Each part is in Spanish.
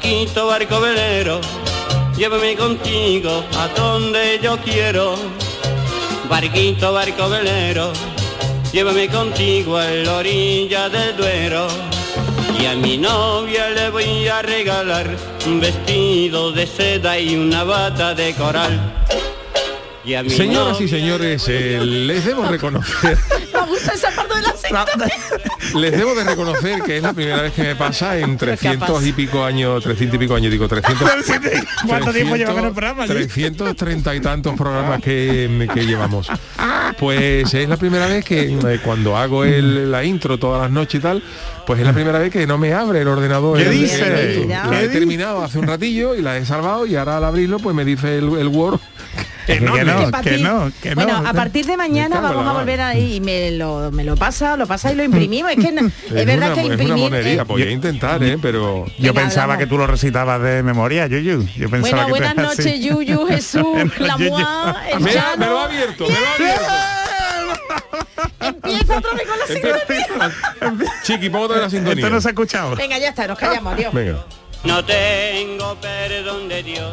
Barquito, barco velero, llévame contigo a donde yo quiero. Barquito, barco velero, llévame contigo a la orilla del Duero. Y a mi novia le voy a regalar un vestido de seda y una bata de coral. Y a mi Señoras y señores, eh, les debo reconocer, La les debo de reconocer que es la primera vez que me pasa en 300 y pico años, 300 y pico años, digo 300. ¿Cuánto tiempo 300, lleva con el programa? 330 y tantos programas que, que llevamos. Pues es la primera vez que eh, cuando hago el, la intro todas las noches y tal, pues es la primera vez que no me abre el ordenador. ¿Qué dice? La he terminado hace un ratillo y la he salvado y ahora al abrirlo pues me dice el, el Word Que no, Que no, que no, que no. bueno, a partir de mañana vamos a volver ahí y me lo, me lo pasa, lo pasa y lo imprimimos. Es que no- es, es, verdad una, que es una imprimir. monería, eh, voy a intentar, ¿eh? pero Yo Venga, pensaba hablamos. que tú lo recitabas de memoria, Yuyu. Yo pensaba bueno, que buenas noches, Yuyu, Jesús, la Yuyu. Moa, el me, Llano. me lo ha abierto, me lo ha abierto. Empieza otra vez con la sintonía. Chiqui, pongo otra vez la sintonía. Esto no se ha escuchado. Venga, ya está, nos callamos, adiós. Venga. No tengo perdón de Dios.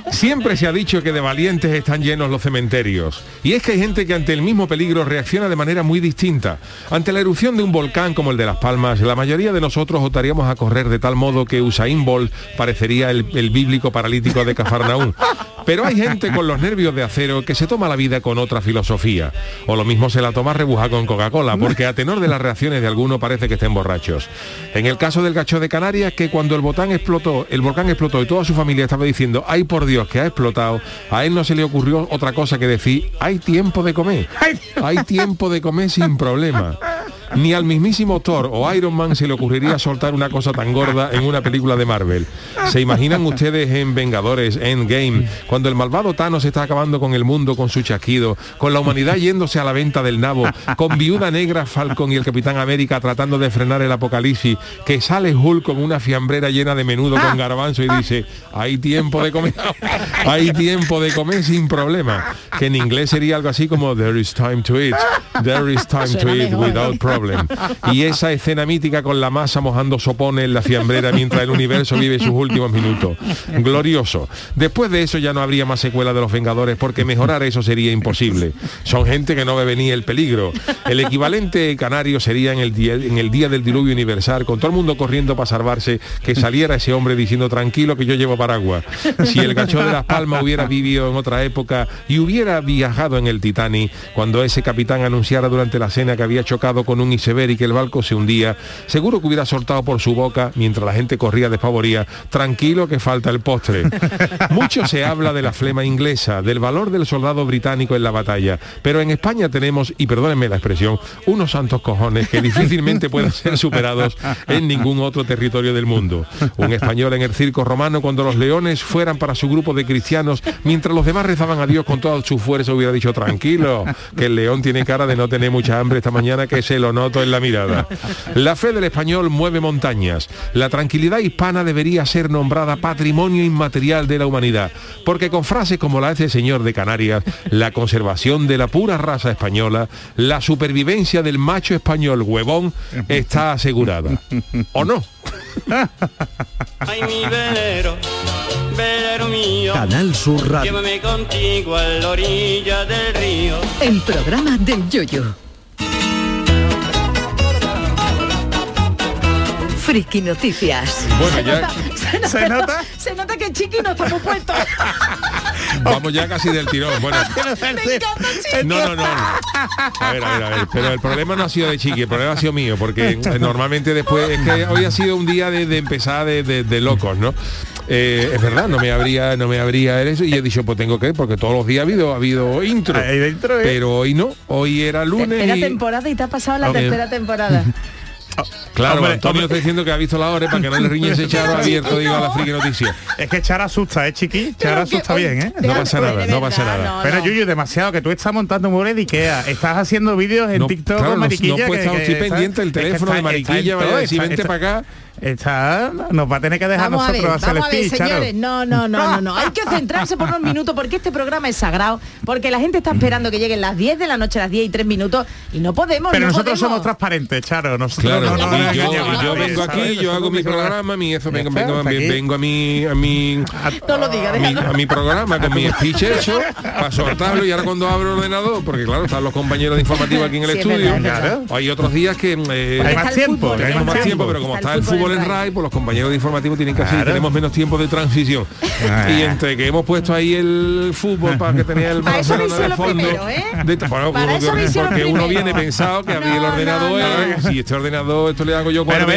Siempre se ha dicho que de valientes están llenos los cementerios. Y es que hay gente que ante el mismo peligro reacciona de manera muy distinta. Ante la erupción de un volcán como el de Las Palmas, la mayoría de nosotros optaríamos a correr de tal modo que Usain Bolt parecería el, el bíblico paralítico de Cafarnaún. Pero hay gente con los nervios de acero que se toma la vida con otra filosofía. O lo mismo se la toma rebuja con Coca-Cola, porque a tenor de las reacciones de alguno parece que estén borrachos. En el caso del gacho de Canarias, que cuando el volcán explotó, el volcán explotó y toda su familia estaba diciendo, ay por Dios que ha explotado, a él no se le ocurrió otra cosa que decir, hay tiempo de comer. Hay tiempo de comer sin problema. Ni al mismísimo Thor o Iron Man se le ocurriría soltar una cosa tan gorda en una película de Marvel. ¿Se imaginan ustedes en Vengadores, Endgame, cuando el malvado Thanos está acabando con el mundo con su chasquido, con la humanidad yéndose a la venta del nabo, con Viuda Negra, Falcon y el Capitán América tratando de frenar el apocalipsis, que sale Hulk con una fiambrera llena de menudo con garbanzo y dice, hay tiempo de comer, hay tiempo de comer sin problema, que en inglés sería algo así como there is time to eat, there is time to eat without problem. Y esa escena mítica con la masa mojando sopones en la fiambrera mientras el universo vive sus últimos minutos. Glorioso. Después de eso ya no habría más secuela de Los Vengadores porque mejorar eso sería imposible. Son gente que no ve venir el peligro. El equivalente canario sería en el día, en el día del diluvio universal, con todo el mundo corriendo para salvarse, que saliera ese hombre diciendo tranquilo que yo llevo paraguas. Si el gacho de las palmas hubiera vivido en otra época y hubiera viajado en el Titanic, cuando ese capitán anunciara durante la cena que había chocado con un iceberg y que el barco se hundía, seguro que hubiera soltado por su boca, mientras la gente corría despavoría, tranquilo que falta el postre. Mucho se habla de la flema inglesa, del valor del soldado británico en la batalla, pero en España tenemos, y perdónenme la expresión, unos santos cojones que difícilmente pueden ser superados en ningún otro territorio del mundo. Un español en el circo romano cuando los leones fueran para su grupo de cristianos, mientras los demás rezaban a Dios con toda su fuerza, hubiera dicho tranquilo, que el león tiene cara de no tener mucha hambre esta mañana, que se lo noto en la mirada. La fe del español mueve montañas. La tranquilidad hispana debería ser nombrada patrimonio inmaterial de la humanidad, porque con frases como la de este señor de Canarias, la conservación de la pura raza española, la supervivencia del macho español huevón está asegurada. ¿O no? Ay, mi velero, velero mío. Canal Sur Radio. Llévame contigo a la orilla del río. El programa del yoyo. Friki Noticias. Bueno, ya ¿Se nota? Se nota que Chiqui no está muy puesto. vamos ya casi del tirón. Bueno, Me encanta, Chiqui. No, no, no. A ver, a ver, a ver. Pero el problema no ha sido de Chiqui, el problema ha sido mío, porque normalmente después, es que hoy ha sido un día de, de empezar de, de- de locos, ¿no? Eh, es verdad, no me habría, no me habría eso, y he dicho, pues tengo que ir, porque todos los días ha habido, ha habido intro. Ahí dentro, ¿eh? Pero hoy no, hoy era lunes. Y- temporada y te ha pasado la tercera temporada. Claro, Hombre, Antonio está diciendo que ha visto la hora para que no le riñe ese charo abierto, digo, a la friki noticia. Es que Chara asusta, ¿eh, chiqui? Chara que asusta bien, ¿eh? No pasa nada, no pasa nada. no, Pero no. Yuyu, demasiado que tú estás montando muebles de Ikea, estás haciendo vídeos en No, TikTok claro, con Mariquilla. no puede que- estar, que estoy pendiente del es que teléfono de Mariquilla, vaya está- vente para acá. Está, nos va a tener que dejar Vamos a ver, nosotros hacer vamos a ver, speech, Charo. señores. No, no, no, no, no. Hay que centrarse por unos minutos porque este programa es sagrado, porque la gente está esperando que lleguen las 10 de la noche, las 10 y 3 minutos, y no podemos. Pero no nosotros podemos. somos transparentes, Charo. Nosotros Claro, no, no, y yo, vengo aquí, yo hago mi Nosotros- programa, mi eso, vengo, vengo, vengo a mi a mi No lo diga, a mi, a mi programa con mi speech hecho para soltarlo y ahora cuando abro el ordenador, porque claro, están los compañeros de informativo aquí en el Sí, estudio. verdad, es verdad. Hay otros días que eh, Hay más el tiempo, fútbol, hay tenemos más tiempo, pero como Está el el fútbol en RAI, pues los compañeros de informativo tienen que hacer, Claro. tenemos menos tiempo de transición. Y entre que hemos puesto ahí el fútbol para que tenía el eso Barcelona lo de hice lo fondo. primero, ¿eh? de- bueno, Para porque- eso uno viene pensado que abrir el ordenador no, si este ordenador esto le hago yo Pero cuando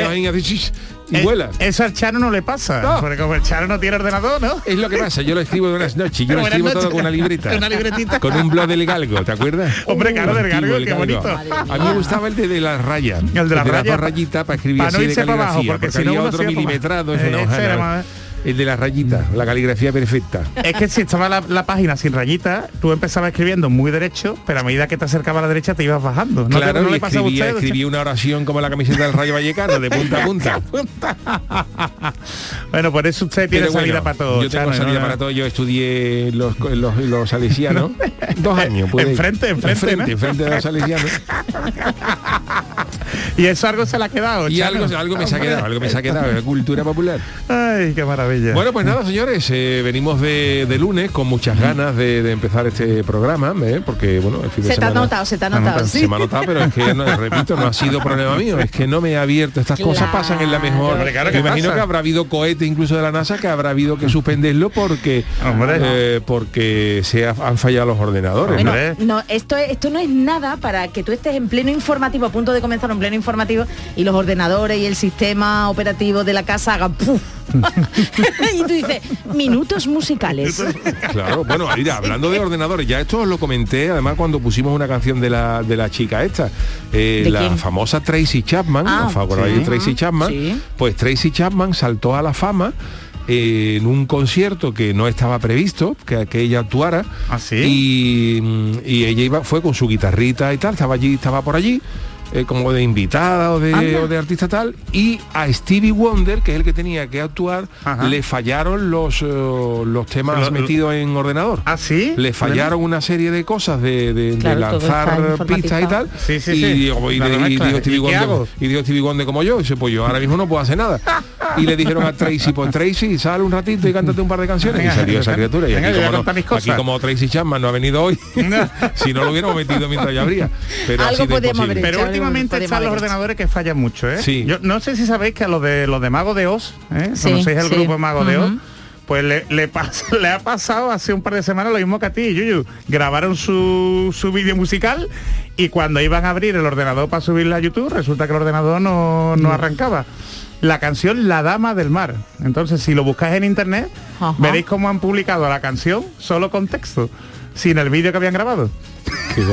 y Eh, vuela. Eso al Charo no le pasa. No. Porque como el Charo no tiene ordenador, ¿no? Es lo que pasa, yo lo escribo de unas noches, yo lo escribo todo con una libreta. Una libretita. Con un blog del galgo, ¿te acuerdas? Hombre, claro, del galgo, el qué bonito. A mí me gustaba el de, de las rayas. El de las dos rayitas para escribir para no irse para abajo, porque porque, si no había uno otro milimetrado, es Eh, El de las rayitas, la caligrafía perfecta. Es que si estaba la, la página sin rayitas, tú empezabas escribiendo muy derecho, pero a medida que te acercaba a la derecha te ibas bajando. ¿No, te- claro, no y le pasa a escribía, usted? escribía una oración como la camiseta del Rayo Vallecano, de punta a punta. bueno, por eso usted tiene salida para todo. Yo tengo Chano, salida ¿no? para todo. Yo estudié los, los, los salesianos dos años. pude. Enfrente, enfrente, enfrente, enfrente de los salesianos. Y eso algo se le ha quedado. Y Chano. algo, algo me se ha quedado, algo me se ha quedado, cultura popular. Ay, qué maravilla. Bueno, pues nada, señores, eh, venimos de, de lunes con muchas ganas de, de empezar este programa, ¿eh? porque bueno, el fin de Se te ha semana... notado, se te ha notado, sí. Se me ha notado, pero es que, no, repito, no ha sido problema mío, es que no me he abierto. Estas cosas pasan en la mejor. Hombre, claro Me imagino pasa. que habrá habido cohetes incluso de la NASA que habrá habido que suspenderlo porque Hombre. eh, porque se ha- han fallado los ordenadores. Bueno, ¿no? Esto, es- esto no es nada para que tú estés en pleno informativo, a punto de comenzar un pleno informativo, y los ordenadores y el sistema operativo de la casa hagan ¡puf! y tú dices, minutos musicales. Claro, bueno, mira, hablando de ordenadores, ya esto os lo comenté, además cuando pusimos una canción de la, de la chica esta, eh, ¿De la quién? famosa Tracy Chapman, Ah, ¿os acordáis sí. de Tracy Chapman? Sí. Pues Tracy Chapman saltó a la fama eh, en un concierto que no estaba previsto que, que ella actuara ¿Ah, sí? y, mm, y ella iba fue con su guitarrita y tal estaba allí estaba por allí eh, como de invitada o de, Anda. o de artista tal, y a Stevie Wonder, que es el que tenía que actuar, Ajá. le fallaron los, eh, los temas metidos en ordenador. ¿Ah, sí? Le fallaron una serie de cosas de, Claro, lanzar pistas y tal. Sí, sí, y, sí. digo- y, y Stevie ¿Y Wonder, y Stevie como yo, dice, pues yo ahora mismo no puedo hacer nada. Y le dijeron a Tracy, pues Tracy, sale un ratito y cántate un par de canciones. Venga, y salió esa criatura. Y venga, aquí como, no- contar mis cosas. aquí como Tracy Chapman no ha venido hoy, si no lo hubiéramos metido mientras ya habría. Pero Algo así imposible. haber Chale, últimamente están los ordenadores que fallan mucho, ¿eh? Sí. Yo no sé si sabéis que a los de los de Mago de Oz, ¿eh? Sí, ¿Conocéis el sí. grupo Mago de Oz? Pues le, le, pas- le ha pasado hace un par de semanas lo mismo que a ti, Yuyu. Grabaron su, su vídeo musical y cuando iban a abrir el ordenador para subirla a YouTube, resulta que el ordenador no, no arrancaba. La canción La Dama del Mar. Entonces, si lo buscáis en internet, Ajá. veréis cómo han publicado la canción solo con texto, sin el vídeo que habían grabado.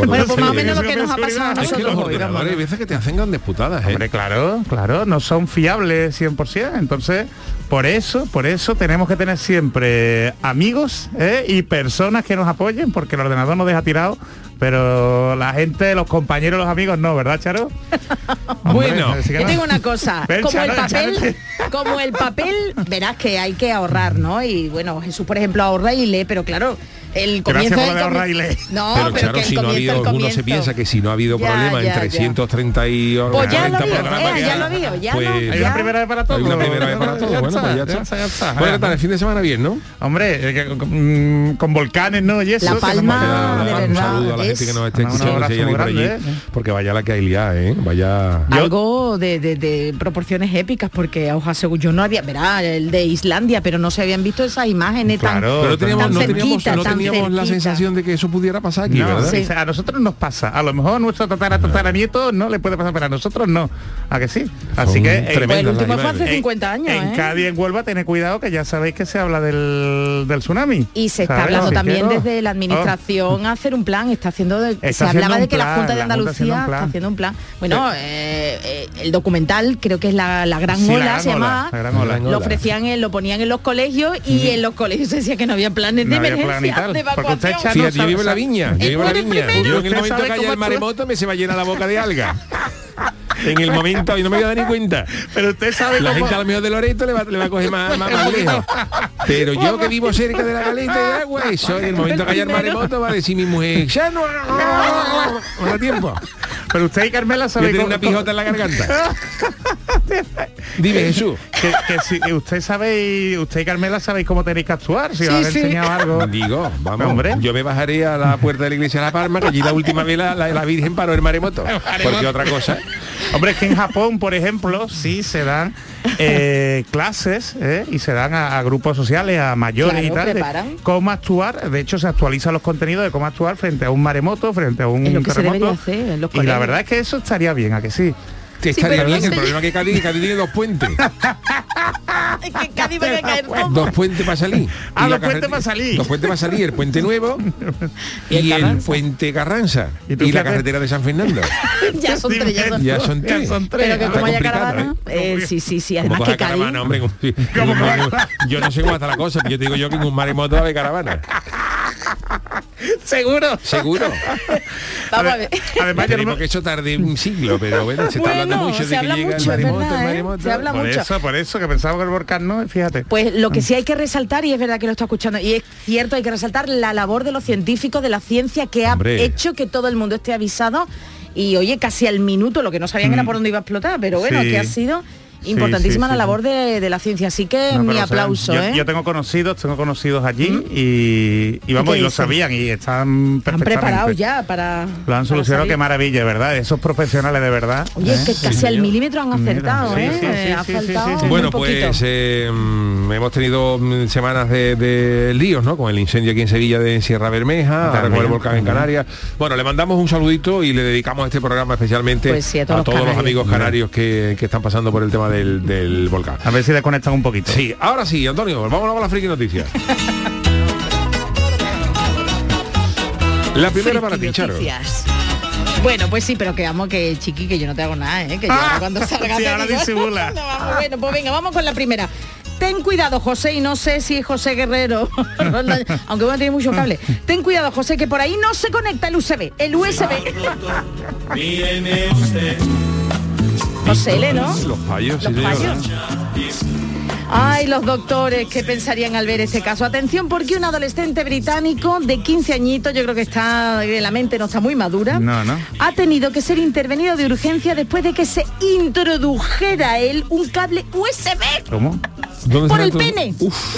Bueno, pues más o menos lo que nos ha pasado a sí, Es que nosotros los hoy. ordenadores hay vamos. veces que te hacen grandes putadas, ¿eh? Hombre, claro, claro, no son fiables 100%. Entonces, por eso, por eso tenemos que tener siempre amigos ¿eh? y personas que nos apoyen, porque el ordenador nos deja tirado, pero la gente, los compañeros, los amigos no, ¿verdad, Charo? Bueno, Hombre, Yo no. tengo una cosa, Ven, como el papel, Charo. como el papel, verás que hay que ahorrar, ¿no? Y bueno, Jesús, por ejemplo, ahorra y lee, pero claro, el comienzo Lo de ahorrar y comi- lee. No, pero, pero, claro, que si no ha habido, uno se piensa que si no ha habido Ya, problema ya, en ya. 330 y Pues ya lo 40 vio, programas eh, ya lo vio, ya pues, lo- Hay una primera vez para todo. Hay una primera vez para todo. Bueno, pues ya está. está. Bueno, ¿qué tal? El fin de semana bien, ¿no? Hombre, eh, con volcanes, ¿no? Y eso. La Palma, de un saludo a la gente que nos esté escuchando, si por allí, ¿eh? porque vaya la que hay liada, ¿eh? Vaya... Algo de, proporciones épicas, porque os aseguro, yo no había, verá, el de Islandia, pero no se habían visto esas imágenes Claro, tan, Pero teníamos, tan no teníamos, la. Sensación de que eso pudiera pasar aquí, No, ¿verdad? sí, a nosotros nos pasa. A lo mejor a nuestro tatara, tataranieto no le puede pasar, pero a nosotros no. ¿A que sí? Así Son que eh, Pues el último las fue hace imágenes. 50 años, en ¿eh? Cádiz, en Huelva, tened cuidado que ya sabéis que se habla del, del tsunami. Y se está ¿Sabes? hablando Así también oh, desde la administración a hacer un plan, está haciendo de- se Está hablaba haciendo de un que la Junta de la Junta haciendo Andalucía plan. está haciendo un plan. Bueno, eh, eh, el documental creo que es la, la gran Sí, la ola, gran se llamaba. la gran ola. Lo ofrecían, en- lo ponían en los colegios y en los colegios se decía que no había planes de emergencia, de evacuación. Fíjate, yo no vivo en la viña, yo ¿El vivo en la viña. Yo en el ¿Usted momento que haya el maremoto me se va a llenar la boca de alga. En el momento, y no me voy a dar ni cuenta. Pero usted sabe La cómo- gente a lo mejor de Loreto le va, le va a coger más, más, más lejos. Pero yo que vivo cerca de la caleta de agua, eso en el momento que haya el maremoto va a decir mi mujer, ya no, no da tiempo. Pero usted y Carmela Yo sabe tengo cómo- una pijota en la garganta. Dime Jesús. que, que si usted sabe y usted y Carmela sabéis cómo tenéis que actuar, si Sí, os han sí. enseñado algo. Digo, vamos, Hombre. yo me bajaré a la puerta de la iglesia de La Palma, que allí la última vez la, la- la Virgen paró el maremoto. Porque otra cosa. Hombre, es que en Japón, por ejemplo, sí se dan eh, clases ¿eh? y se dan a, a grupos sociales, a mayores Claro, y tal, de cómo actuar. De hecho, se actualizan los contenidos de cómo actuar frente a un maremoto, frente a un terremoto. hacer y la verdad es que eso estaría bien, ¿a que sí? No bien, el problema es que Cádiz, Cádiz tiene dos puentes. Es que Cádiz va a caer todo. Dos puentes para salir. Ah, dos puentes para salir. Dos puentes para salir, el puente nuevo Y el y el Carranza. puente Carranza. ¿Y la carretera de San Fernando. ya son tres, ya son Ya son tres. son tres. Pero que Está como haya caravana, ¿eh? eh, sí, sí, sí, además que Cádiz. caravana, hombre. como- como- yo no sé cómo está la cosa, pero yo te digo yo que en un maremoto va a haber caravana. Seguro. Seguro. Vamos a ver. Además, yo no que eso tarde un siglo, pero bueno, se está hablando mucho de que llega mucho, el maremoto, ¿eh? Se habla por mucho. eso, por eso, que pensaba que el volcán no, fíjate. Pues lo que sí hay que resaltar, y es verdad que lo está escuchando, y es cierto, hay que resaltar la labor de los científicos, de la ciencia, que ha Hombre. hecho que todo el mundo esté avisado. Y oye, casi al minuto, lo que no sabían era por dónde iba a explotar, pero bueno, Mm. Sí. que ha sido importantísima sí, la sí, labor de, de la ciencia. Así que No, mi pero, o sea, aplauso, yo, ¿eh? yo tengo conocidos, tengo conocidos allí y, y vamos, y lo dicen? sabían y están Han perfectamente. preparado ya para. Lo han solucionado, qué maravilla, ¿verdad? Esos profesionales de verdad. Oye, es que ¿eh? casi al milímetro han acertado, Sí, ¿eh? sí, sí, ha sí, sí, faltado sí, sí. muy Bueno, pues eh, mm, hemos tenido mm, semanas de, de líos, ¿no? Con el incendio aquí en Sevilla de Sierra Bermeja, ahora con el volcán en Canarias. Bueno, le mandamos un saludito y le dedicamos este programa especialmente Pues sí, a todos los amigos canarios que, que están pasando por el tema del, del volcán. A ver si desconectan un poquito. Sí, ahora sí, Antonio, vámonos con la friki noticias. La primera para ti, Charo. noticias. Bueno, pues sí, pero que amo que chiqui, que yo no te hago nada, ¿eh? Que yo ahora cuando salga Sí, ahora disimula. No, vamos, bueno, pues venga, vamos con la primera. ten cuidado, José, y no sé si es José Guerrero, aunque bueno, tiene mucho cable. Ten cuidado, José, que por ahí no se conecta el USB. El USB. José L, ¿no? Los payos, Los sí, payos. Ay, los doctores, ¿qué pensarían al ver este caso? Atención, porque un adolescente británico de 15 añitos, yo creo que está, que la mente no está muy madura, No, no. ha tenido que ser intervenido de urgencia después de que se introdujera a él un cable USB ¿Cómo? ¿Dónde por el pene.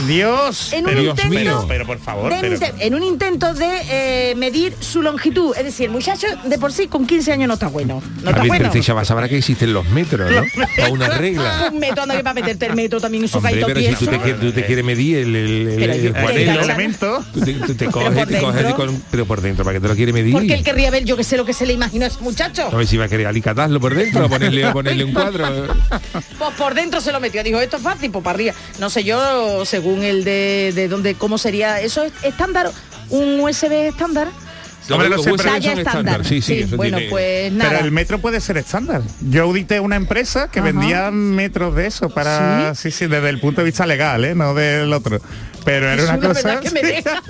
Dios. En un pero, intento- pero, pero, por favor. de pero- en un intento de eh, medir su longitud. Es decir, el muchacho de por sí con 15 años no está bueno. No está Javier, bueno. pero chaval sabrá que existen los metros, ¿no? A una regla. Un metro, anda que para meterte el metro también en su Hombre, pero si tú te, tú te quieres medir el, el, elemento. tú te, tú te por coges, te coges dentro. con- pero por dentro, ¿para qué te lo quiere medir? Porque él querría ver, yo que sé lo que se le imaginó a ese muchacho. A ver si va a querer alicatarlo por dentro, a ponerle, a ponerle un cuadro. Pues por dentro se lo metió. Dijo, esto es fácil, pues para arriba. No sé yo, según el de, de dónde, cómo sería. ¿Eso es estándar? ¿Un USB estándar? Los Talla son estándar. Sí, sí, eso bueno, tiene- pues nada. Pero el metro puede ser estándar. Yo audité una empresa que Ajá. vendía metros de eso para sí, sí, desde el punto de vista legal, ¿eh? no del otro. Pero era Es una una cosa. que me deja.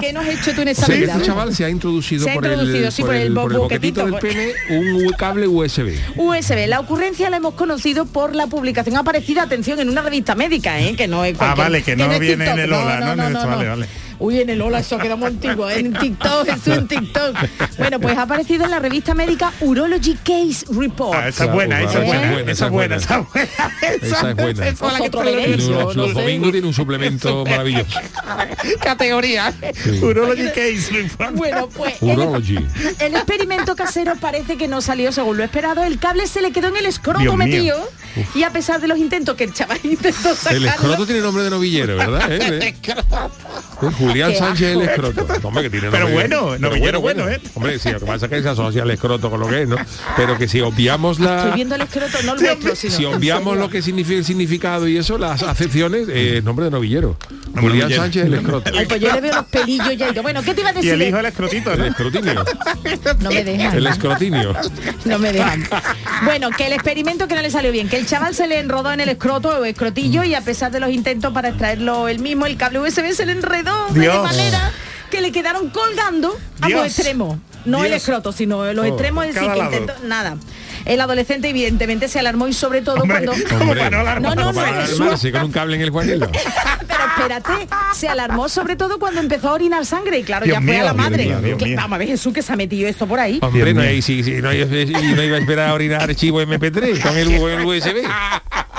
¿Qué nos has hecho tú en esa que vida? este chaval se ha introducido, Se ha por, el, sí, por, por el, el por el boquetito del boquetito, pene un cable USB. USB. La ocurrencia la hemos conocido por la publicación aparecida, atención, en una revista médica, ¿eh? que no es Ah, vale, que no es viene en el Ola, ¿no? En el- vale, vale. Uy, en el Ola, eso queda muy antiguo, ¿eh? en TikTok, eso en TikTok. Bueno, pues ha aparecido en la revista médica Urology Case Report. Ah, esa es buena, esa es buena, esa es buena, esa es buena. Esa es buena. Esa es yo Los, domingos tiene un suplemento maravilloso. Categoría. Urology Case Report. Bueno, pues Urology. el experimento casero parece que no salió según lo esperado. El cable se le quedó en el escroto Dios mío. metido y a pesar de los intentos que el chaval intentó sacarlo, El escroto tiene nombre de novillero, ¿verdad? ¿Eh? ¿Eh? Julián Sánchez el escroto. Hombre, que tiene Pero bueno, pero novillero bueno, ¿eh? Hombre, sí, lo que pasa es que se asocia el escroto con lo que es, ¿no? Pero que si obviamos Estoy la... viendo el escroto, no el vuestro, sino Si obviamos lo que significa el significado y eso, las acepciones, eh, nombre de novillero. Julián novillero. Sánchez el escroto. Ay, pues yo le veo los pelillos ya. y digo, Bueno, ¿qué te iba a Y decir? el hijo del escrotito, El ¿no? escrotinio. No me dejan. El escrotinio. No me dejan. Bueno, que el experimento que no le salió bien, que el chaval se le enrodó en el escroto o escrotillo y a pesar de los intentos para extraerlo él mismo, el cable USB se le enredó de manera que le quedaron colgando a Dios. los extremos. No el escroto, sino los Oh. extremos que intentó nada. El adolescente evidentemente se alarmó y sobre todo Hombre, cuando ¿cómo Hombre, no alarmar? No, no, alarmarse con un cable en el juanelo. Pero espérate, se alarmó sobre todo cuando empezó a orinar sangre y claro, Dios ya fue mío, a la Dios madre. mío, Dios Que- mío. vamos a ver Jesús que se ha metido esto por ahí. Hombre, no, mío. y si, si no, iba- y no iba a esperar a orinar archivo MP3 con el, el USB.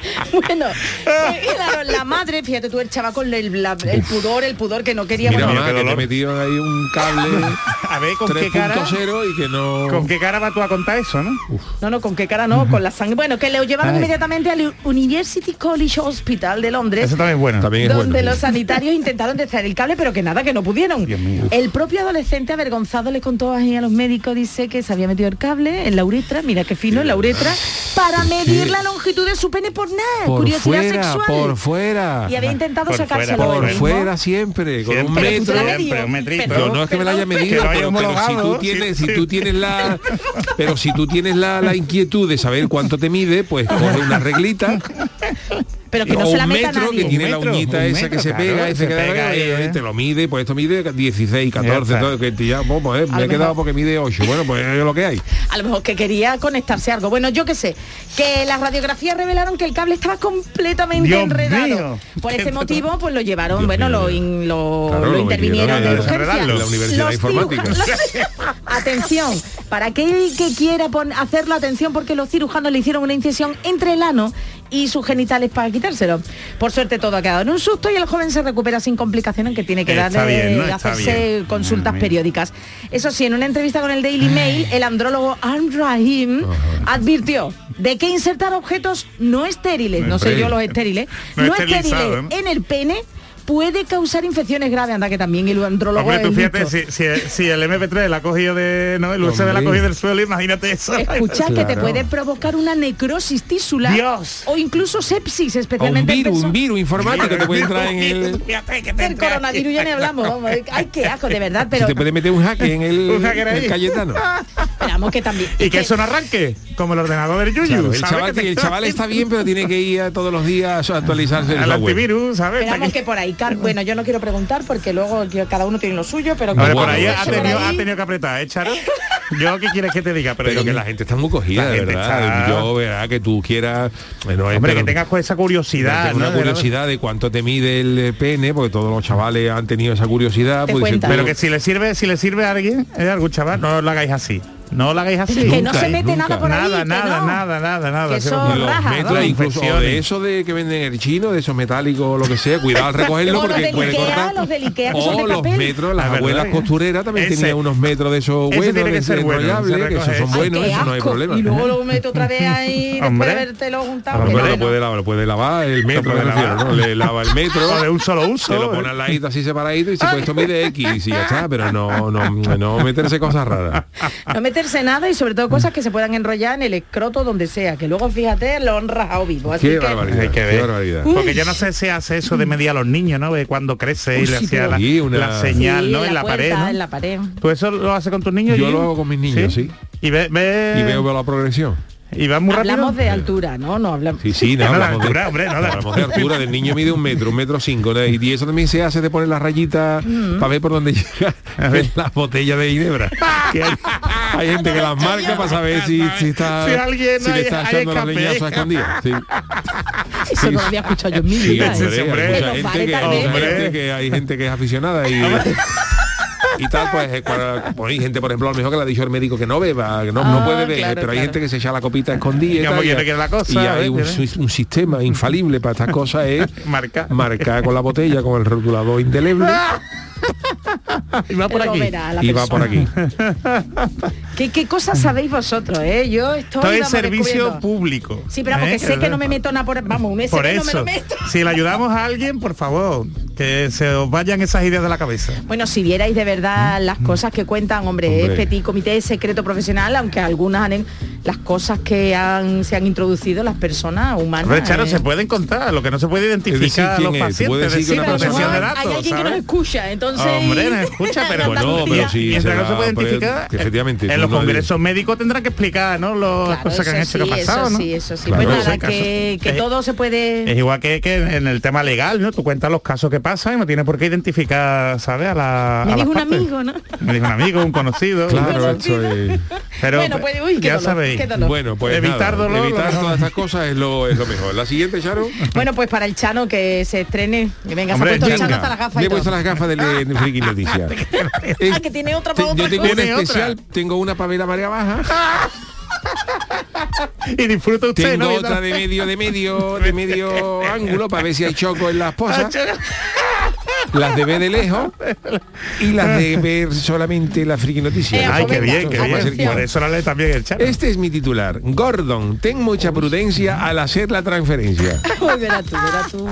Bueno, claro, la madre, fíjate tú, el chaval con el, la- el pudor, el pudor que no quería. Mira, bueno, mamá, que ahí un cable A ver, ¿con qué cara? 3.0 y que no... ¿Con qué cara vas tú a contar eso, no? no, no, con qué cara no, con la sangre. Bueno, que le llevaron Ay. inmediatamente al University College Hospital de Londres. Eso también es bueno. También es donde bueno. los sanitarios intentaron extraer el cable, pero que nada, que no pudieron. Dios mío. El propio adolescente avergonzado le contó ahí a los médicos, dice que se había metido el cable en la uretra, mira qué fino, en la uretra, para medir la longitud de su pene por nada, Por curiosidad fuera, sexual. por fuera. Y había intentado Por sacárselo fuera, Por fuera siempre, con un Siempre, Pero la metro. siempre, un metrito. Pero- Yo no es que me la haya medido, haya pero, pero si tú tienes, sí, si sí. tú tienes la, pero si tú tienes la, la inquietud de saber cuánto te mide, pues coge una reglita Pero que no o se la meta metro nadie. que tiene la uñita esa metro, que se claro, pega, ese se que pega ahí, eh, ¿eh? te lo mide, pues esto mide 16, 14, está. todo, que te ya, pues, pues, me he quedado mejor. porque mide 8. Bueno, pues es lo que hay. A lo mejor que quería conectarse a algo. Bueno, yo qué sé, que las radiografías revelaron que el cable estaba completamente Dios enredado. mío. Por este motivo, pues lo llevaron, Dios bueno, mío. lo, in- lo, Claro, lo lo intervinieron de urgencia. La Universidad Informática. atención, para aquel que quiera hacerlo, atención, porque los cirujanos le hicieron una incisión entre el ano y sus genitales para quitárselo. Por suerte todo ha quedado en un susto y el joven se recupera sin complicaciones que tiene que darle bien, hacerse bien. consultas Mm, periódicas. Eso sí, en una entrevista con el Daily Mail, el andrólogo Ann Rahim advirtió de que insertar objetos no estériles, no sé yo los estériles, no estériles ¿no? en el pene puede causar infecciones graves, anda que también el andrólogo Hombre, tú fíjate, si, si- si el MP3 la ha cogido de. No, el USB la ha cogido del suelo, imagínate eso. Escucha que te puede provocar una necrosis tisular Dios. o incluso sepsis, O un especialmente en virus, un virus informático te puede entrar en el... Fíjate que te del entra- coronavirus ya ni hablamos, vamos. Ay, qué asco, de verdad, pero te puede meter un hacker en el, Un hacker el ahí. Cayetano. esperamos que también. Y que eso no arranque, como el ordenador del Yuyu. Claro, el, chaval, Que te- el chaval está bien, pero tiene que ir a todos los días a actualizarse el al antivirus, ¿sabes? Esperamos que por ahí, Car- bueno, yo no quiero preguntar porque luego cada uno tiene lo suyo, pero por ahí ha tenido, por ahí- ha tenido que apretar, ¿eh, Charo? Yo, ¿qué quieres que te diga? Pero, Pero yo que la gente está muy cogida, La de gente verdad. está- Yo, verá, que tú quieras... Bueno, es- Hombre, pero- que tengas esa curiosidad. tengo ¿no? una curiosidad de cuánto te mide el eh, pene, porque todos los chavales han tenido esa curiosidad. Pues. Pero que si le sirve, si le sirve a alguien, ¿eh, a algún chaval, no lo hagáis así. No lo hagáis así. que no se mete nunca. nada por ahí. Nada, que nada, no. nada, nada, nada. Que eso los raja, metros, incluso de eso de que venden en el chino, de esos metálicos o lo que sea, cuidado al recogerlo los porque del puede Ikea, cortar. los del Ikea, que son o de los papel. metros, las Ah, ¿verdad? abuelas costureras también Ese- tenían unos metros de esos ese buenos, tiene que de ser bueno, enrollables, se que esos son Ay, buenos, eso no hay problema. Y luego lo meto otra vez ahí después de habértelo juntado. Hombre, lo no, puede lavar, lo puede lavar el metro, me refiero. ¿no? Le lava el metro. O de un solo uso. Se lo pone al ladito así separadito y dice, pues esto mide X y ya está, pero no, no, no meterse cosas raras. Meterse nada y sobre todo cosas que se puedan enrollar en el escroto donde sea, que luego fíjate lo han rajado vivo. Así Qué que barbaridad, Hay que qué ver. barbaridad. Porque yo no sé si hace eso de medir a los niños, ¿no? De cuando crece y le sí, hacía la, Sí, una- la señal, Sí, ¿no? En la, puerta, pared, ¿no? En la pared. ¿Tú eso lo haces con tus niños? Yo lo hago con mis niños, sí. Y ve, ve- Y veo la progresión. Y va muy rápido. Hablamos de altura, ¿no? No hablamos. Sí, sí, no, No, la hablamos de- altura, hombre, no, la hablamos de altura. Del niño mide un metro, un metro cinco. ¿no? Y eso también se hace de poner las rayitas Mm. para ver por dónde llega la botella de ginebra. Que hay, hay gente que las marca para saber si, si está Si alguien si le hay- está hay echando la escape. leñaza a escondidas. Sí. Eso no lo había escuchado yo en mi vida. ¿eh? Sí, hombre. hay mucha gente que, hay gente que hay gente que es aficionada y y tal pues eh, pues, hay gente por ejemplo a lo mejor que le ha dicho el médico que no beba que no, no Ah, puede beber claro, pero hay claro. gente que se echa la copita escondida y, Y como tal, quiere y- que la cosa, y hay un sistema infalible para estas cosas es Marcar. marcar con la botella con el rotulador indeleble Y va por Pero aquí. y va por aquí ¿Qué, qué cosas sabéis vosotros, eh? Yo estoy, Todo es servicio público. Sí, pero porque ¿eh? sé que no me meto nada por... Vamos, un Por SD no me eso, lo meto. si le ayudamos a alguien, por favor, que se os vayan esas ideas de la cabeza. Bueno, si vierais de verdad las cosas que cuentan, hombre, Hombre. es petit comité secreto profesional, aunque algunas han, las cosas que han, se han introducido las personas humanas. Charo, eh. se pueden contar, lo que no se puede identificar a ¿quién los es? pacientes. Pero protección de datos, hay alguien que nos escucha, entonces... Hombre, nos escucha, pero Bueno, pero sí, Mientras no será, se puede pero, identificar, que efectivamente, en los no congresos médicos tendrán que explicar, ¿no? Las Claro, cosas que han eso hecho, que ha sí, pasado, eso ¿no? sí, eso sí. Claro, pues nada, que, que Es- todo se puede... Es igual que, que en el tema legal, ¿no? Tú cuentas los casos que pasan y no tienes por qué identificar, ¿sabes? A la. Me a dijo las un partes. amigo, ¿no? Me dijo un amigo, un conocido. claro esto es Pero bueno, pues, uy, qué ya dolor, sabéis. qué dolor. bueno pues Evitar nada, dolor, evitar todas estas cosas es lo, es lo mejor la siguiente Charo Bueno, pues para el Chano que se estrene, que venga, se ha puesto. Chano hasta las gafas y he puesto las gafas de, de Friki Noticias Ah, que tiene otra para yo tengo una especial tengo una para ver la marea baja. Y disfruta usted, tengo ¿no? otra de medio de medio de medio ángulo para ver si hay choco en las posas las de ver de lejos y las de ver solamente la friki noticia. Eh, Ay, qué bien, qué bien. Por eso la lee también el chat. Este es mi titular. Gordon, ten mucha prudencia al hacer la transferencia. Uy, verás tú, verás tú.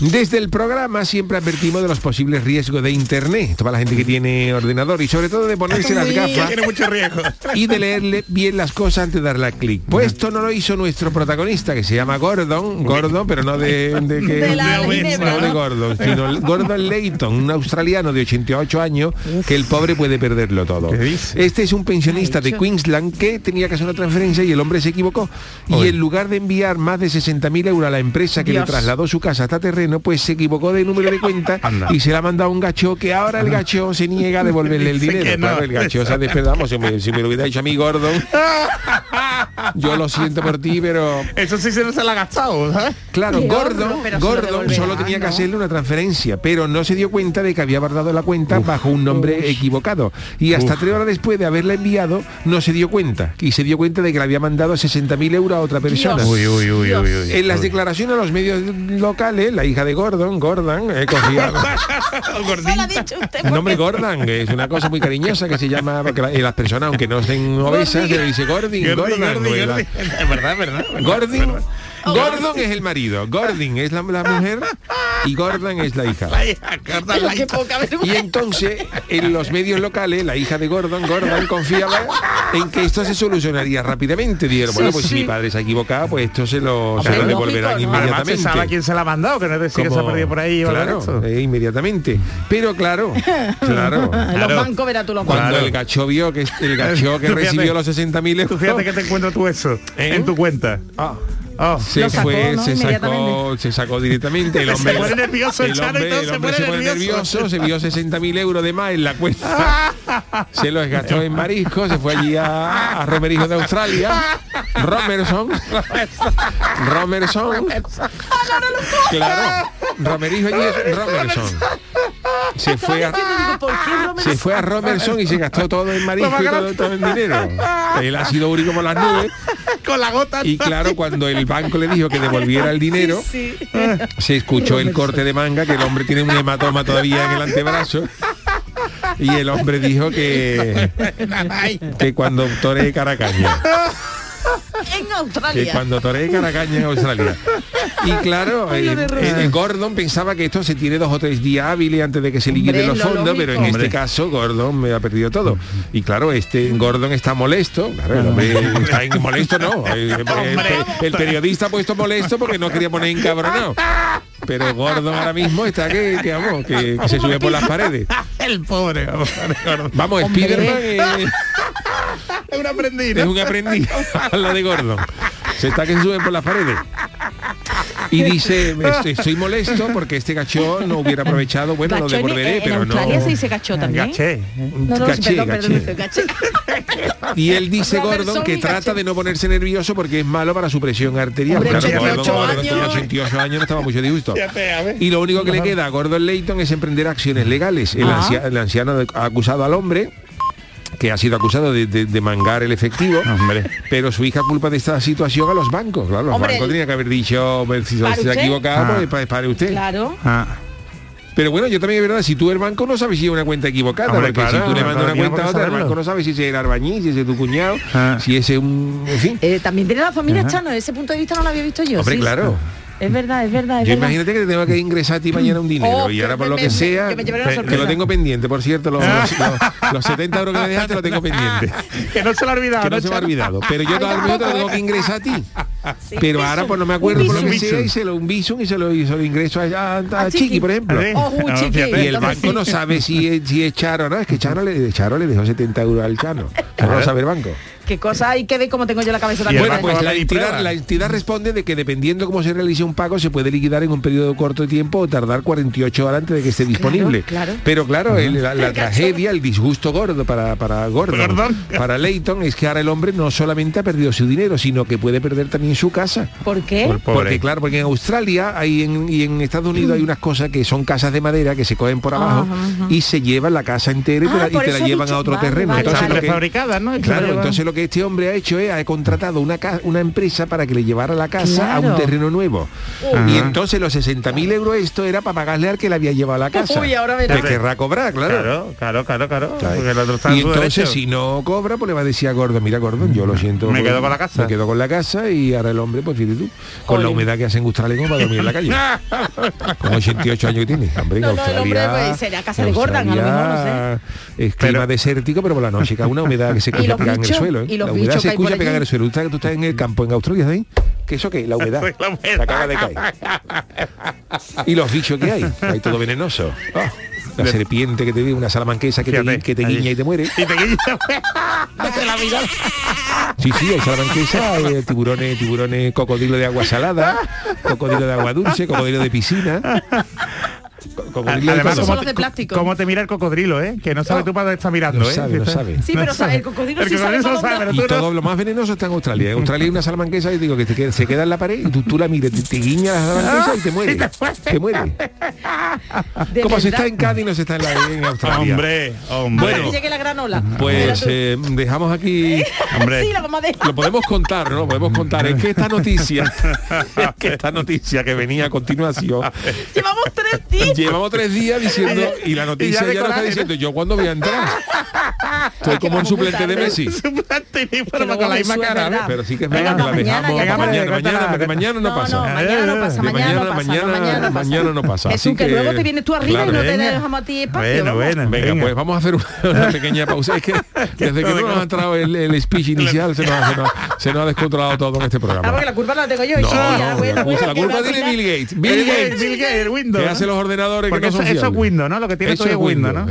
Desde el programa siempre advertimos de los posibles riesgos de Internet, toda la gente que tiene ordenador y sobre todo de ponerse las gafas Tiene mucho riesgo. y de leerle bien las cosas antes de darle a clic. Pues esto no lo hizo nuestro protagonista, que se llama Gordon, Gordon, pero no de, de que De la no de. Gordon, sino Gordon Layton, un australiano de 88 años, que el pobre puede perderlo todo. ¿Qué dice? Este es un pensionista de. Queensland que tenía que hacer una transferencia y el hombre se equivocó. Y en lugar de enviar más de 60.000 euros a la empresa que Dios. le trasladó su casa hasta terreno, pues se equivocó de número de cuenta Anda. y se la ha mandado a un gacho que ahora el gacho se niega a devolverle el dinero. que no. Claro, el gacho se ha despedado. Si me, si me lo hubiera dicho a mí, Gordon, yo lo siento por ti, pero Eso sí se no se la ha gastado, ¿sabes? Claro, lo Gordon devolverá, solo tenía que hacerle una transferencia, pero no se dio cuenta de que había guardado la cuenta bajo un nombre equivocado. Y hasta tres horas después de haberla enviado, no se dio cuenta. Y se dio cuenta de que le había mandado 60.000 euros a otra persona. Dios. Uy, uy, uy, uy, uy. En las declaraciones a los medios locales, la hija de Gordon, Gordon, eh, cogía... Nombre Gordon es una cosa muy cariñosa que se llama, y las personas, aunque no estén obesas, se le dice Gordon, Gordon. Gordi. Es verdad, es verdad. Gordon, Gordon es el marido, Gordon es la, la mujer y Gordon es la hija. Y entonces, en los medios locales, la hija de Gordon, Gordon confiaba en que esto se solucionaría rápidamente. Dijeron, bueno, pues si mi padre se ha equivocado, pues esto se lo, se lo lógico, devolverán. Además inmediatamente. sabe a quién se la ha mandado, que no es decir que se ha perdido por ahí. Claro, eh, inmediatamente. Pero claro, claro. Los bancos verás tú los Cuando el gacho vio que el gacho que Tú fíjate- recibió los 60.000 Tú euros fíjate que te encuentras tú eso ¿Eh? en tu cuenta. ah, Oh. se sacó, fue, ¿no? se sacó, se sacó directamente. El Se hombre, pone nervioso el el Chano y hombre, todo el se hombre pone se pone nervioso. nervioso, se vio 60.000 euros de más en la cuenta. se los gastó en marisco, se fue allí a, a Romerijo de Australia. Romerson. Romerson. Claro. Romerijo allí es Romerson. Se fue a, ¿por se fue a Romerson y se gastó todo en marisco y todo, todo en dinero. Él ha sido único como las nubes. Con la gota. Y claro, cuando el banco le dijo que devolviera el dinero, Sí. se escuchó el corte de manga, que el hombre tiene un hematoma todavía en el antebrazo. Y el hombre dijo que, que cuando toree Caracaña, En que Australia. cuando toree Caracaña en Australia. Y claro, Gordon pensaba que esto se tiene dos o tres días hábiles antes de que se liquiden Hombre, los lo fondos, pero en este caso Gordon me ha perdido todo. Y claro, este Gordon está molesto, claro, el hombre está en- molesto no, el, el- el- el periodista ha puesto molesto porque no quería poner encabronado. Pero Gordon ahora mismo está que, que, vamos, que, que se sube por las paredes. El pobre. vamos, Gordon. Vamos, Hombre. Spiderman eh, Es un aprendiz. es ¿no? un aprendiz a la de Gordon. Se está que se sube por las paredes. Y dice, "Estoy- estoy molesto porque este cachón no hubiera aprovechado, bueno, lo en- devolveré, en, pero no. Australia se dice gacho también. Gaché. No, no, Gaché, perdón, gaché. perdón, gaché. Y él dice Robertson Gordon que y trata gaché. de no ponerse nervioso porque es malo para su presión arterial. Hombre, Claro, 88 Gordon, Gordon tenía años. 88 años, no estaba mucho disgusto. Y lo único que le queda a Gordon Layton es emprender acciones legales. Ah. el anciano ha acusado al hombre que ha sido acusado de, de- de mangar el efectivo, Hombre. pero su hija culpa de esta situación a los bancos. Claro, los Hombre, bancos tenían que haber dicho, "Pues, si se ¿Para ha usted? equivocado, Ah. pues pa- pare usted. Claro. Ah. Pero bueno, yo también es verdad, si tú el banco no sabes si es una cuenta equivocada, Hombre, porque claro, si tú le mandas una cuenta a otra, el banco no sabe si es el arbañí, si es tu cuñado, Ah. si ese un... En fin. Eh, también tiene la familia Chano, ese punto de vista no lo había visto yo. Hombre, sí. claro. Es verdad, es verdad, es Yo verdad. imagínate que te tengo que ingresar a ti mañana un dinero Oh, y ahora por lo que me- sea, que lo tengo pendiente, por cierto, los, los- los- los 70 euros que me dejaste lo tengo pendiente. Que no se lo ha olvidado. Que no se me ha olvidado. Pero yo todavía te lo tengo que ingresar a ti. Sí, Pero ahora pues no me acuerdo por lo que sea y se lo un visum y se lo, y se lo ingreso a, a- a A Chiqui, Chiqui. por ejemplo. A ver. Oh, No, chiqui. fíjate. Y el banco no sabe si es, si es Charo no, es que Charo le, Charo le dejó 70 euros al Chano. No lo sabe el banco. Qué cosa hay que ver cómo tengo yo la cabeza también. Bueno, pues la entidad, pruebas. la entidad responde de que dependiendo cómo se realice un pago se puede liquidar en un periodo corto de tiempo o tardar 48 horas antes de que esté disponible. claro. Pero claro, el- la, la tragedia, el disgusto gordo para, para Gordon, para Leighton, es que ahora el hombre no solamente ha perdido su dinero, sino que puede perder también su casa. ¿Por qué? Por-. Porque claro, porque en Australia hay en- y en Estados Unidos hay unas cosas que son casas de madera que se cogen por abajo Ajá, ajá. y se llevan la casa entera y te Ah, la, y te llevan dicho- a otro vale, terreno. vale, Entonces, vale. lo que- prefabricadas, ¿no? Claro, entonces lo que este hombre ha hecho es ha contratado una, una empresa para que le llevara la casa a un terreno nuevo. Y entonces los 60.000 euros esto era para pagarle al que le había llevado la casa. Uy, ahora que verás. querrá cobrar, claro. Claro, claro, claro, claro. Claro. Porque el otro está en Y entonces derecho. si no cobra, pues le va a decir a Gordon, mira Gordon, yo lo siento. Me quedo con la casa. Me quedo con la casa y ahora el hombre, pues fíjate tú, con la humedad que hace en Australia como para dormir en la calle. con 88 años que tiene. Hombre, No, el hombre, pues, será casa de Gordon, a lo mejor, no Australia Es clima Pero- desértico, pero por la noche cae una humedad que se ¿Y escucha los pegada en el suelo. ¿eh? ¿Y los la humedad bichos se hay escucha pegada en el suelo. Tú estás en el campo en Australia, ¿sabes? ¿Qué eso qué? La humedad. La humedad. Se acaba de caer. Y los bichos que hay, hay todo venenoso. Ah, la serpiente que te ve, una salamanquesa que te, Fíjate, gui- que te ahí. guiña y te muere. Y te guiña. La mirada. Sí, sí, hay salamanquesa, eh, tiburones, tiburones, cocodrilo de agua salada, cocodrilo de agua dulce, cocodrilo de piscina. Co- Cocodrilo de Además, todo. Son ¿cómo los de te, plástico. cómo te mira el cocodrilo, eh? Que no sabe tú para dónde está mirando, No ¿eh? sabe, no sabe. Sí, pero sabe, el cocodrilo sí sabe cocodrilo para dónde pero Y no. todo lo más venenoso está en Australia. En Australia hay una salamanquesa y digo que te queda- se queda en la pared y tú, tú la mires, te, te guiña la salamanquesa y te muere. Te muere. Como se verdad. está en Cádiz no se está en, la, en Australia. Hombre, hombre. Que Bueno, llegue la granola. Pues eh, dejamos aquí hombre. Sí, la vamos a dejar. Lo podemos contar, ¿no? Lo podemos contar. Es que esta noticia, es que esta noticia que venía a continuación, Llevamos tres días. llevamos llevamos tres días diciendo y la noticia Y ya ya, está diciendo yo cuándo voy a entrar estoy como un suplente de. Messi Suplente con la misma cara. pero sí que es Venga, verdad que la mañana dejamos mañana mañana mañana no pasa mañana no pasa, mañana no pasa, no, mañana, no pasa. Jesús, que luego te vienes tú arriba y no te dejamos a ti espacio. Bueno, vamos. bueno. Venga, pues vamos a hacer una, pequeña pausa. Es que desde que no nos ha entrado el, speech inicial se nos, ha- se, nos, se nos ha descontrolado todo en este Ah, porque programa. la culpa no la tengo yo. La, culpa tiene Bill Gates. Bill Gates, Bill Gates, el Windows. que hace los ordenadores Porque que no eso, son eso es. Windows, ¿no? Lo que tiene Eso todo es Windows, ¿no?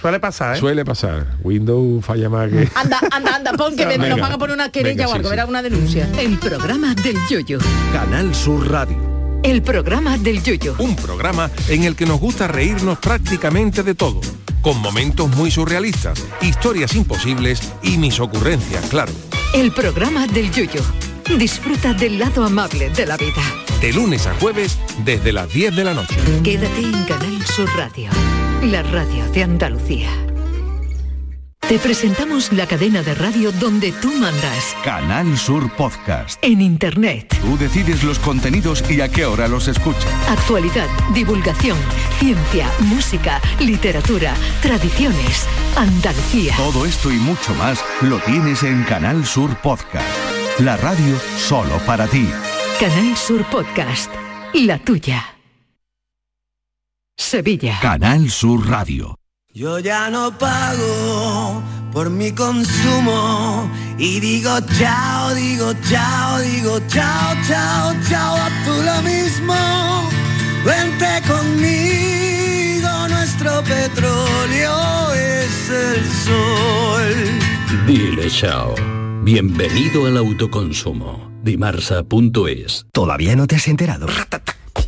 Suele pasar, ¿eh? Suele pasar. Windows falla más que... Anda, anda, anda, pon que me- Venga. nos van a poner una querella Venga, o sí, algo, sí. verá una denuncia. El programa del yoyo. Canal Sur Radio. El programa del yoyo. Un programa en el que nos gusta reírnos prácticamente de todo, con momentos muy surrealistas, historias imposibles y mis ocurrencias, claro. El programa del yoyo. Disfruta del lado amable de la vida. De lunes a jueves desde las 10 de la noche. Quédate en Canal Sur Radio, la radio de Andalucía. Te presentamos la cadena de radio donde tú mandas. Canal Sur Podcast. En Internet. Tú decides los contenidos y a qué hora los escuchas. Actualidad, divulgación, ciencia, música, literatura, tradiciones, Andalucía. Todo esto y mucho más lo tienes en Canal Sur Podcast. La radio solo para ti. Canal Sur Podcast, la tuya. Sevilla. Canal Sur Radio. Yo ya no pago por mi consumo y digo chao, digo chao, digo chao, chao, chao, a tú lo mismo. Vente conmigo, nuestro petróleo es el sol. Dile chao. Bienvenido al autoconsumo. Dimarsa.es. ¿Todavía no te has enterado?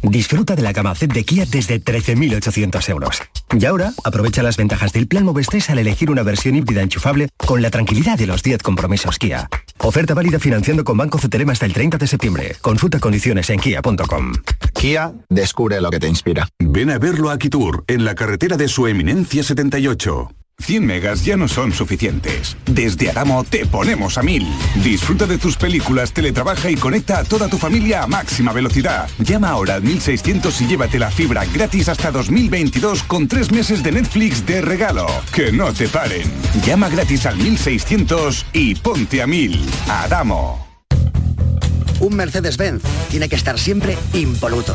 Disfruta de la gama Z de Kia desde 13.800 euros. Y ahora, aprovecha las ventajas del plan Moves al elegir una versión híbrida enchufable con la tranquilidad de los 10 compromisos Kia. Oferta válida financiando con Banco CTLM hasta el 30 de septiembre. Consulta condiciones en kia.com. Kia, descubre lo que te inspira. Ven a verlo a Kitur, en la carretera de su eminencia 78. 100 megas ya no son suficientes. Desde Adamo te ponemos a 1000. Disfruta de tus películas, teletrabaja y conecta a toda tu familia a máxima velocidad. Llama ahora al 1600 y llévate la fibra gratis hasta 2022 con tres meses de Netflix de regalo. Que no te paren. Llama gratis al 1600 y ponte a 1000. Adamo. Un Mercedes-Benz tiene que estar siempre impoluto.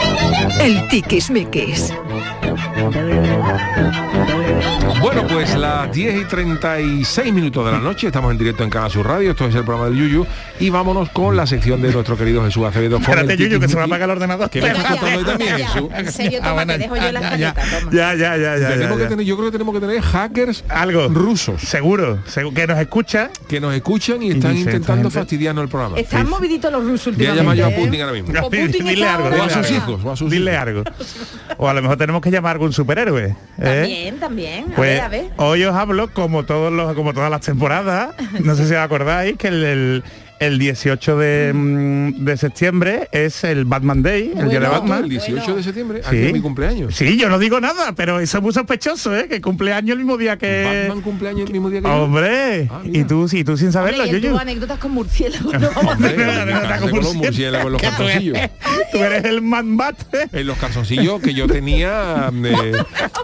El tiquismiquis. Bueno, pues las 10 y 36 minutos de la noche, estamos en directo en Canal Sur Radio, esto es el programa del Yuyu, y vámonos con la sección de nuestro querido Jesús Acevedo. Espérate, Yuyu, que se me apaga el ordenador. Que me también, Jesús. En serio, toma, Ah, bueno, que dejo yo la ya. Ya, ya, ya, ya. Tenemos ya, que tener, yo creo que tenemos que tener hackers algo rusos seguro, segu- que nos escucha que nos escuchan y están dice, intentando fastidiarnos el programa. Están moviditos los rusos Voy a últimamente. llamar yo a ¿eh? Putin ahora mismo. O Putin dile está algo, ahora- O a sus algo. hijos, o a sus Dile hijos. algo. O a lo mejor tenemos que llamar a algún superhéroe. ¿eh? También, también. A Pues ver, a ver. hoy os hablo como todos los, como todas las temporadas. No sé si os acordáis que el, el- el 18 de, mm, de septiembre es el Batman Day, el día de Batman. El 18 de septiembre, Sí. aquí es mi cumpleaños. Sí, yo no digo nada, pero eso es muy sospechoso, ¿eh? Que cumpleaños el mismo día que. Batman cumpleaños el mismo día que yo. Hombre, Ah, y tú, sí, tú sin saberlo, Hombre, y tus anécdotas con murciélagos. no vamos a con murciélagos en los Que tú eres- calzoncillos. Tú eres el man bat. En los calzoncillos que yo tenía eh,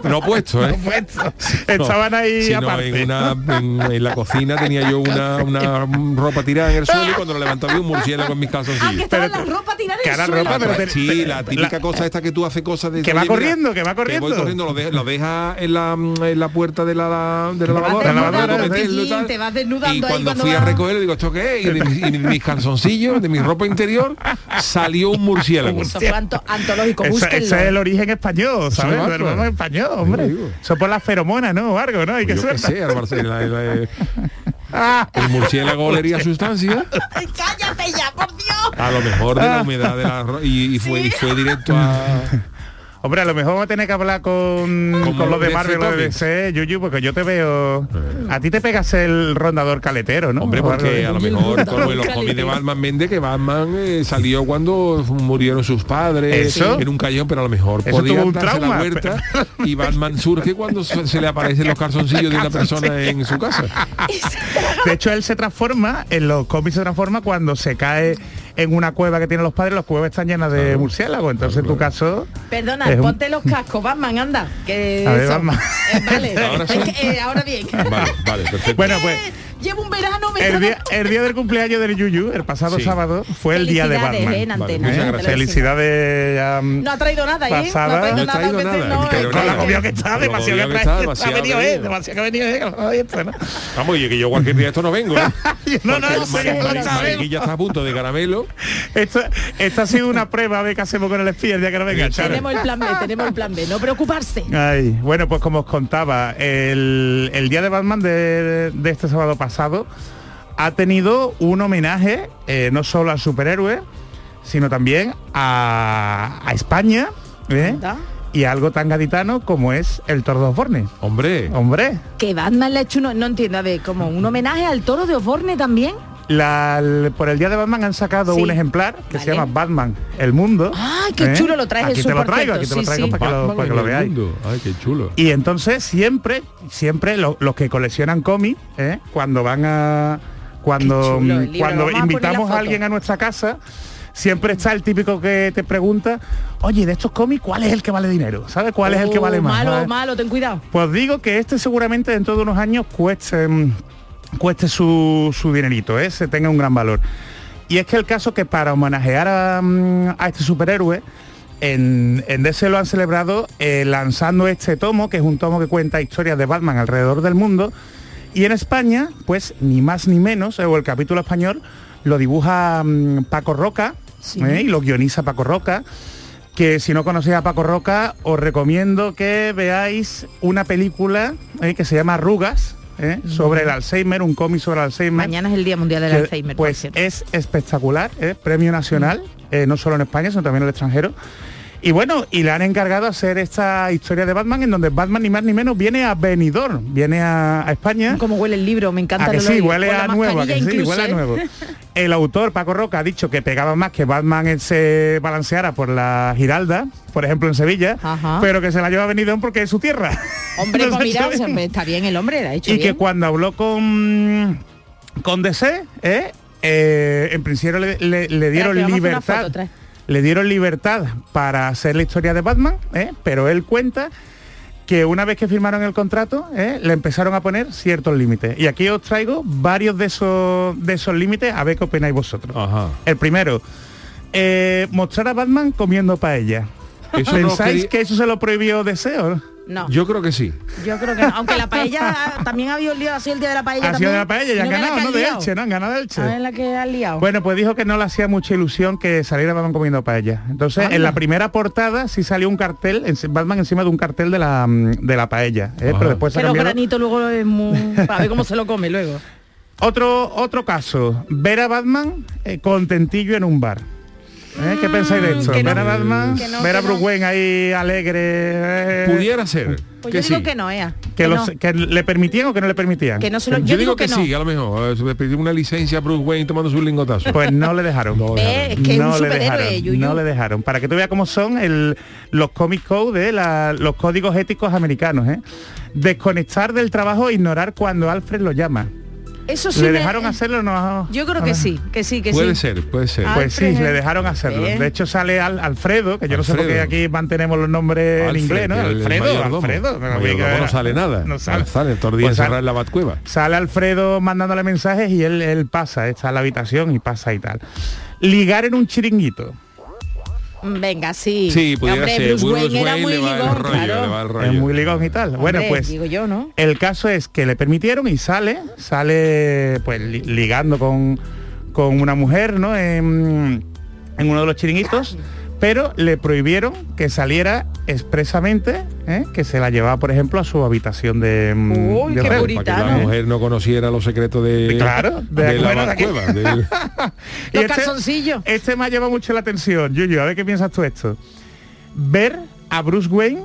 no puesto, ¿eh? Puesto. Estaban ahí sino aparte. En, una, en, en la cocina tenía yo una, una ropa tirada en el suelo y cuando lo levantaba había un murciélago en mis Ah, que calzoncillos. estaba la ropa tirada en que el la suelo. ropa, pero te- sí, la típica la- cosa esta que tú haces cosas de Que va corriendo, que va Que voy corriendo. corriendo, lo, de- lo deja en la, en la puerta de la, de la Te vas lavadora. tal. te vas desnudando Y ahí cuando cuando fui a recogerlo digo, ¿esto qué es? Y de, mis- y de mis calzoncillos, de mi ropa interior, salió un murciélago. Eso fue anto- antológico, búsquenlo. eso es el origen español, ¿sabes? Pero español, hombre. Eso por la feromona, ¿no? O algo, ¿no? Y que Yo Ah, el murciélago olería sustancia. Cállate ya, por Dios. A lo mejor de la humedad de la y fue y fue directo a Hombre, a lo mejor vamos a tener que hablar con, con los de Marvel, Comics. DC, Yuyu, porque yo te veo... A ti te pegas el rondador caletero, ¿no? Hombre, O porque a lo mejor como en los cómics de Batman vende que Batman eh, salió cuando murieron sus padres ¿Eso? en un callejón, pero a lo mejor Eso podía un darse la trauma, huerta y Batman surge cuando se se le aparecen los calzoncillos de una persona en su casa. De hecho, él se transforma, en los cómics se transforma cuando se cae en una cueva que tienen los padres, las cuevas están llenas de murciélagos. Entonces, en tu caso... Perdona, un- ponte los cascos, Batman, anda. Que A ver, eso. Batman. Eh, vale, Ahora eh, ahora bien. Vale, vale, perfecto. Bueno, pues Llevo un verano, me el día, el día del cumpleaños del Yuyu, el pasado Sí. sábado, fue el día de Felicidades, Batman. eh, en antena, Vale, eh. Felicidades. mm, No ha traído nada, ¿eh? No ha Pasada. traído No he nada, traído a veces nada, no, pero eh, con obvio que está, demasiado que que está, ha demasiado venido venido. él, demasiado que ha venido esto, ¿no? Vamos, oye, que yo cualquier día esto no vengo. ¿eh? No, no, Mari- ya está a punto de caramelo. Esto, esto ha sido una prueba a ver qué hacemos con el espía el día que no venga. Tenemos el plan B, tenemos el plan B, no preocuparse. Ay, bueno, pues como os contaba, el, el día de Batman de, de este sábado pasado ha tenido un homenaje eh, no solo al superhéroe, sino también a, a España ¿eh? y a algo tan gaditano como es el Toro de Osborne. Hombre. Hombre. Que Batman le ha hecho, uno- no entiendo, a ver, como un homenaje al toro de Osborne también. La- el- por el día de Batman han sacado Sí. un ejemplar que se llama Batman el mundo. Ay, qué chulo lo traes, Aquí te lo traigo, aquí te lo traigo sí. para que lo, para que veáis. mundo. Ay, qué chulo. Y entonces siempre, siempre lo- los que coleccionan cómics, ¿eh? cuando van a cuando, chulo libro, cuando a invitamos a alguien a nuestra casa, siempre está el típico que te pregunta, oye, de estos cómics, ¿cuál es el que vale dinero? ¿Sabes cuál es el que Oh, vale más? Malo, ¿Sabes? malo, ten cuidado. Pues digo que este seguramente dentro de unos años cueste, mm, cueste su, su dinerito, ¿eh? se tenga un gran valor. Y es que el caso que para homenajear a, mm, a este superhéroe, en, en DC lo han celebrado eh, lanzando este tomo, que es un tomo que cuenta historias de Batman alrededor del mundo. Y en España, pues ni más ni menos, eh, o el capítulo español, lo dibuja mm, Paco Roca ¿eh? y lo guioniza Paco Roca que si no conocéis a Paco Roca, os recomiendo que veáis una película que se llama Arrugas, eh, sobre el Alzheimer, un cómic sobre el Alzheimer. Mañana es el Día Mundial del que, Alzheimer. Pues es espectacular, eh, premio nacional, eh, no solo en España, sino también en el extranjero. Y bueno, y le han encargado hacer esta historia de Batman en donde Batman ni más ni menos viene a Benidorm, viene a, a España. Cómo huele el libro, me encanta A que sí, huele a nuevo, a que sí, huele a ¿eh? nuevo. El autor, Paco Roca, ha dicho que pegaba más que Batman se balanceara por la Giralda, por ejemplo en Sevilla, Ajá. pero que se la lleva a Benidorm porque es su tierra. Hombre, pues mira, yo- se- está bien el hombre, la ha hecho y bien. que cuando habló con con DC, ¿eh? Eh, en principio le, le- le dieron libertad. Le dieron libertad para hacer la historia de Batman, ¿eh? pero él cuenta que una vez que firmaron el contrato, ¿eh? le empezaron a poner ciertos límites. Y aquí os traigo varios de esos, de esos límites, a ver qué opináis vosotros. El primero, eh, mostrar a Batman comiendo paella. Eso no ¿Pensáis quería- que eso se lo prohibió Deseo? No. Yo creo que sí. Yo creo que no. Aunque la paella ah, también ha habido el día, sido el día de la paella. Ha sido también. de la paella, ya han ¿No es la ganado, que ¿no? De? Elche, ¿no? Han ganado de Elche. Ah, la que has liado. Bueno, pues dijo que no le hacía mucha ilusión que saliera Batman comiendo paella. Entonces, Anda. en la primera portada sí salió un cartel, en- Batman encima de un cartel de la, mm, de la paella. ¿eh? Pero después se Pero cambiaron. granito luego es muy... Para ver cómo se lo come luego. Otro, otro caso, ver a Batman eh, contentillo en un bar. ¿Eh? ¿Qué pensáis de esto? Que no. ver a Batman, Que no, ver a Bruce no. Wayne ahí alegre. eh, Pudiera ser. Pues que yo digo sí. que no, Ea. que, Que, los- no. que le permitían o que no le permitían. Que no se lo- Yo, yo digo digo que, que no. sí, a lo mejor. eh, Se le pidió una licencia a Bruce Wayne tomando su lingotazo. Pues no le dejaron. No Ve, dejaron. es que es un no le dejaron, Yuyu. no le dejaron. Para que tú veas cómo son el, los comic code, ¿eh? La- los códigos éticos americanos. ¿eh? Desconectar del trabajo e ignorar cuando Alfred lo llama. Eso sí ¿Le me- dejaron hacerlo o no? Yo creo que sí, que sí, que puede sí. ser, puede ser. Pues sí, le dejaron hacerlo. ¿eh? De hecho sale Al- Alfredo, que yo no sé por qué aquí mantenemos los nombres en inglés, ¿no? el- el Alfredo. Alfredo. No sale nada. No sale. Sale todo el día Pues en la batcueva. Sale Alfredo mandándole mensajes y él, él pasa, está en la habitación y pasa y tal. Ligar en un chiringuito. Venga, sí. Sí, pudiera Hombre, ser. Bruce Wayne era muy ligón, rollo, claro. Es muy ligón y tal. bueno, pues digo yo, ¿no? el caso es que le permitieron y sale, sale pues li- ligando con, con una mujer, ¿no? En, en uno de los chiringuitos, pero le prohibieron que saliera expresamente, ¿eh? que se la llevaba, por ejemplo, a su habitación de, mm, Uy, de qué hotel. Para que la mujer no conociera los secretos de, Claro, de de, la batcueva. del- Y Los este- calzoncillos. Este me ha llevado mucho la atención, Yuyu, a ver qué piensas tú esto. Ver a Bruce Wayne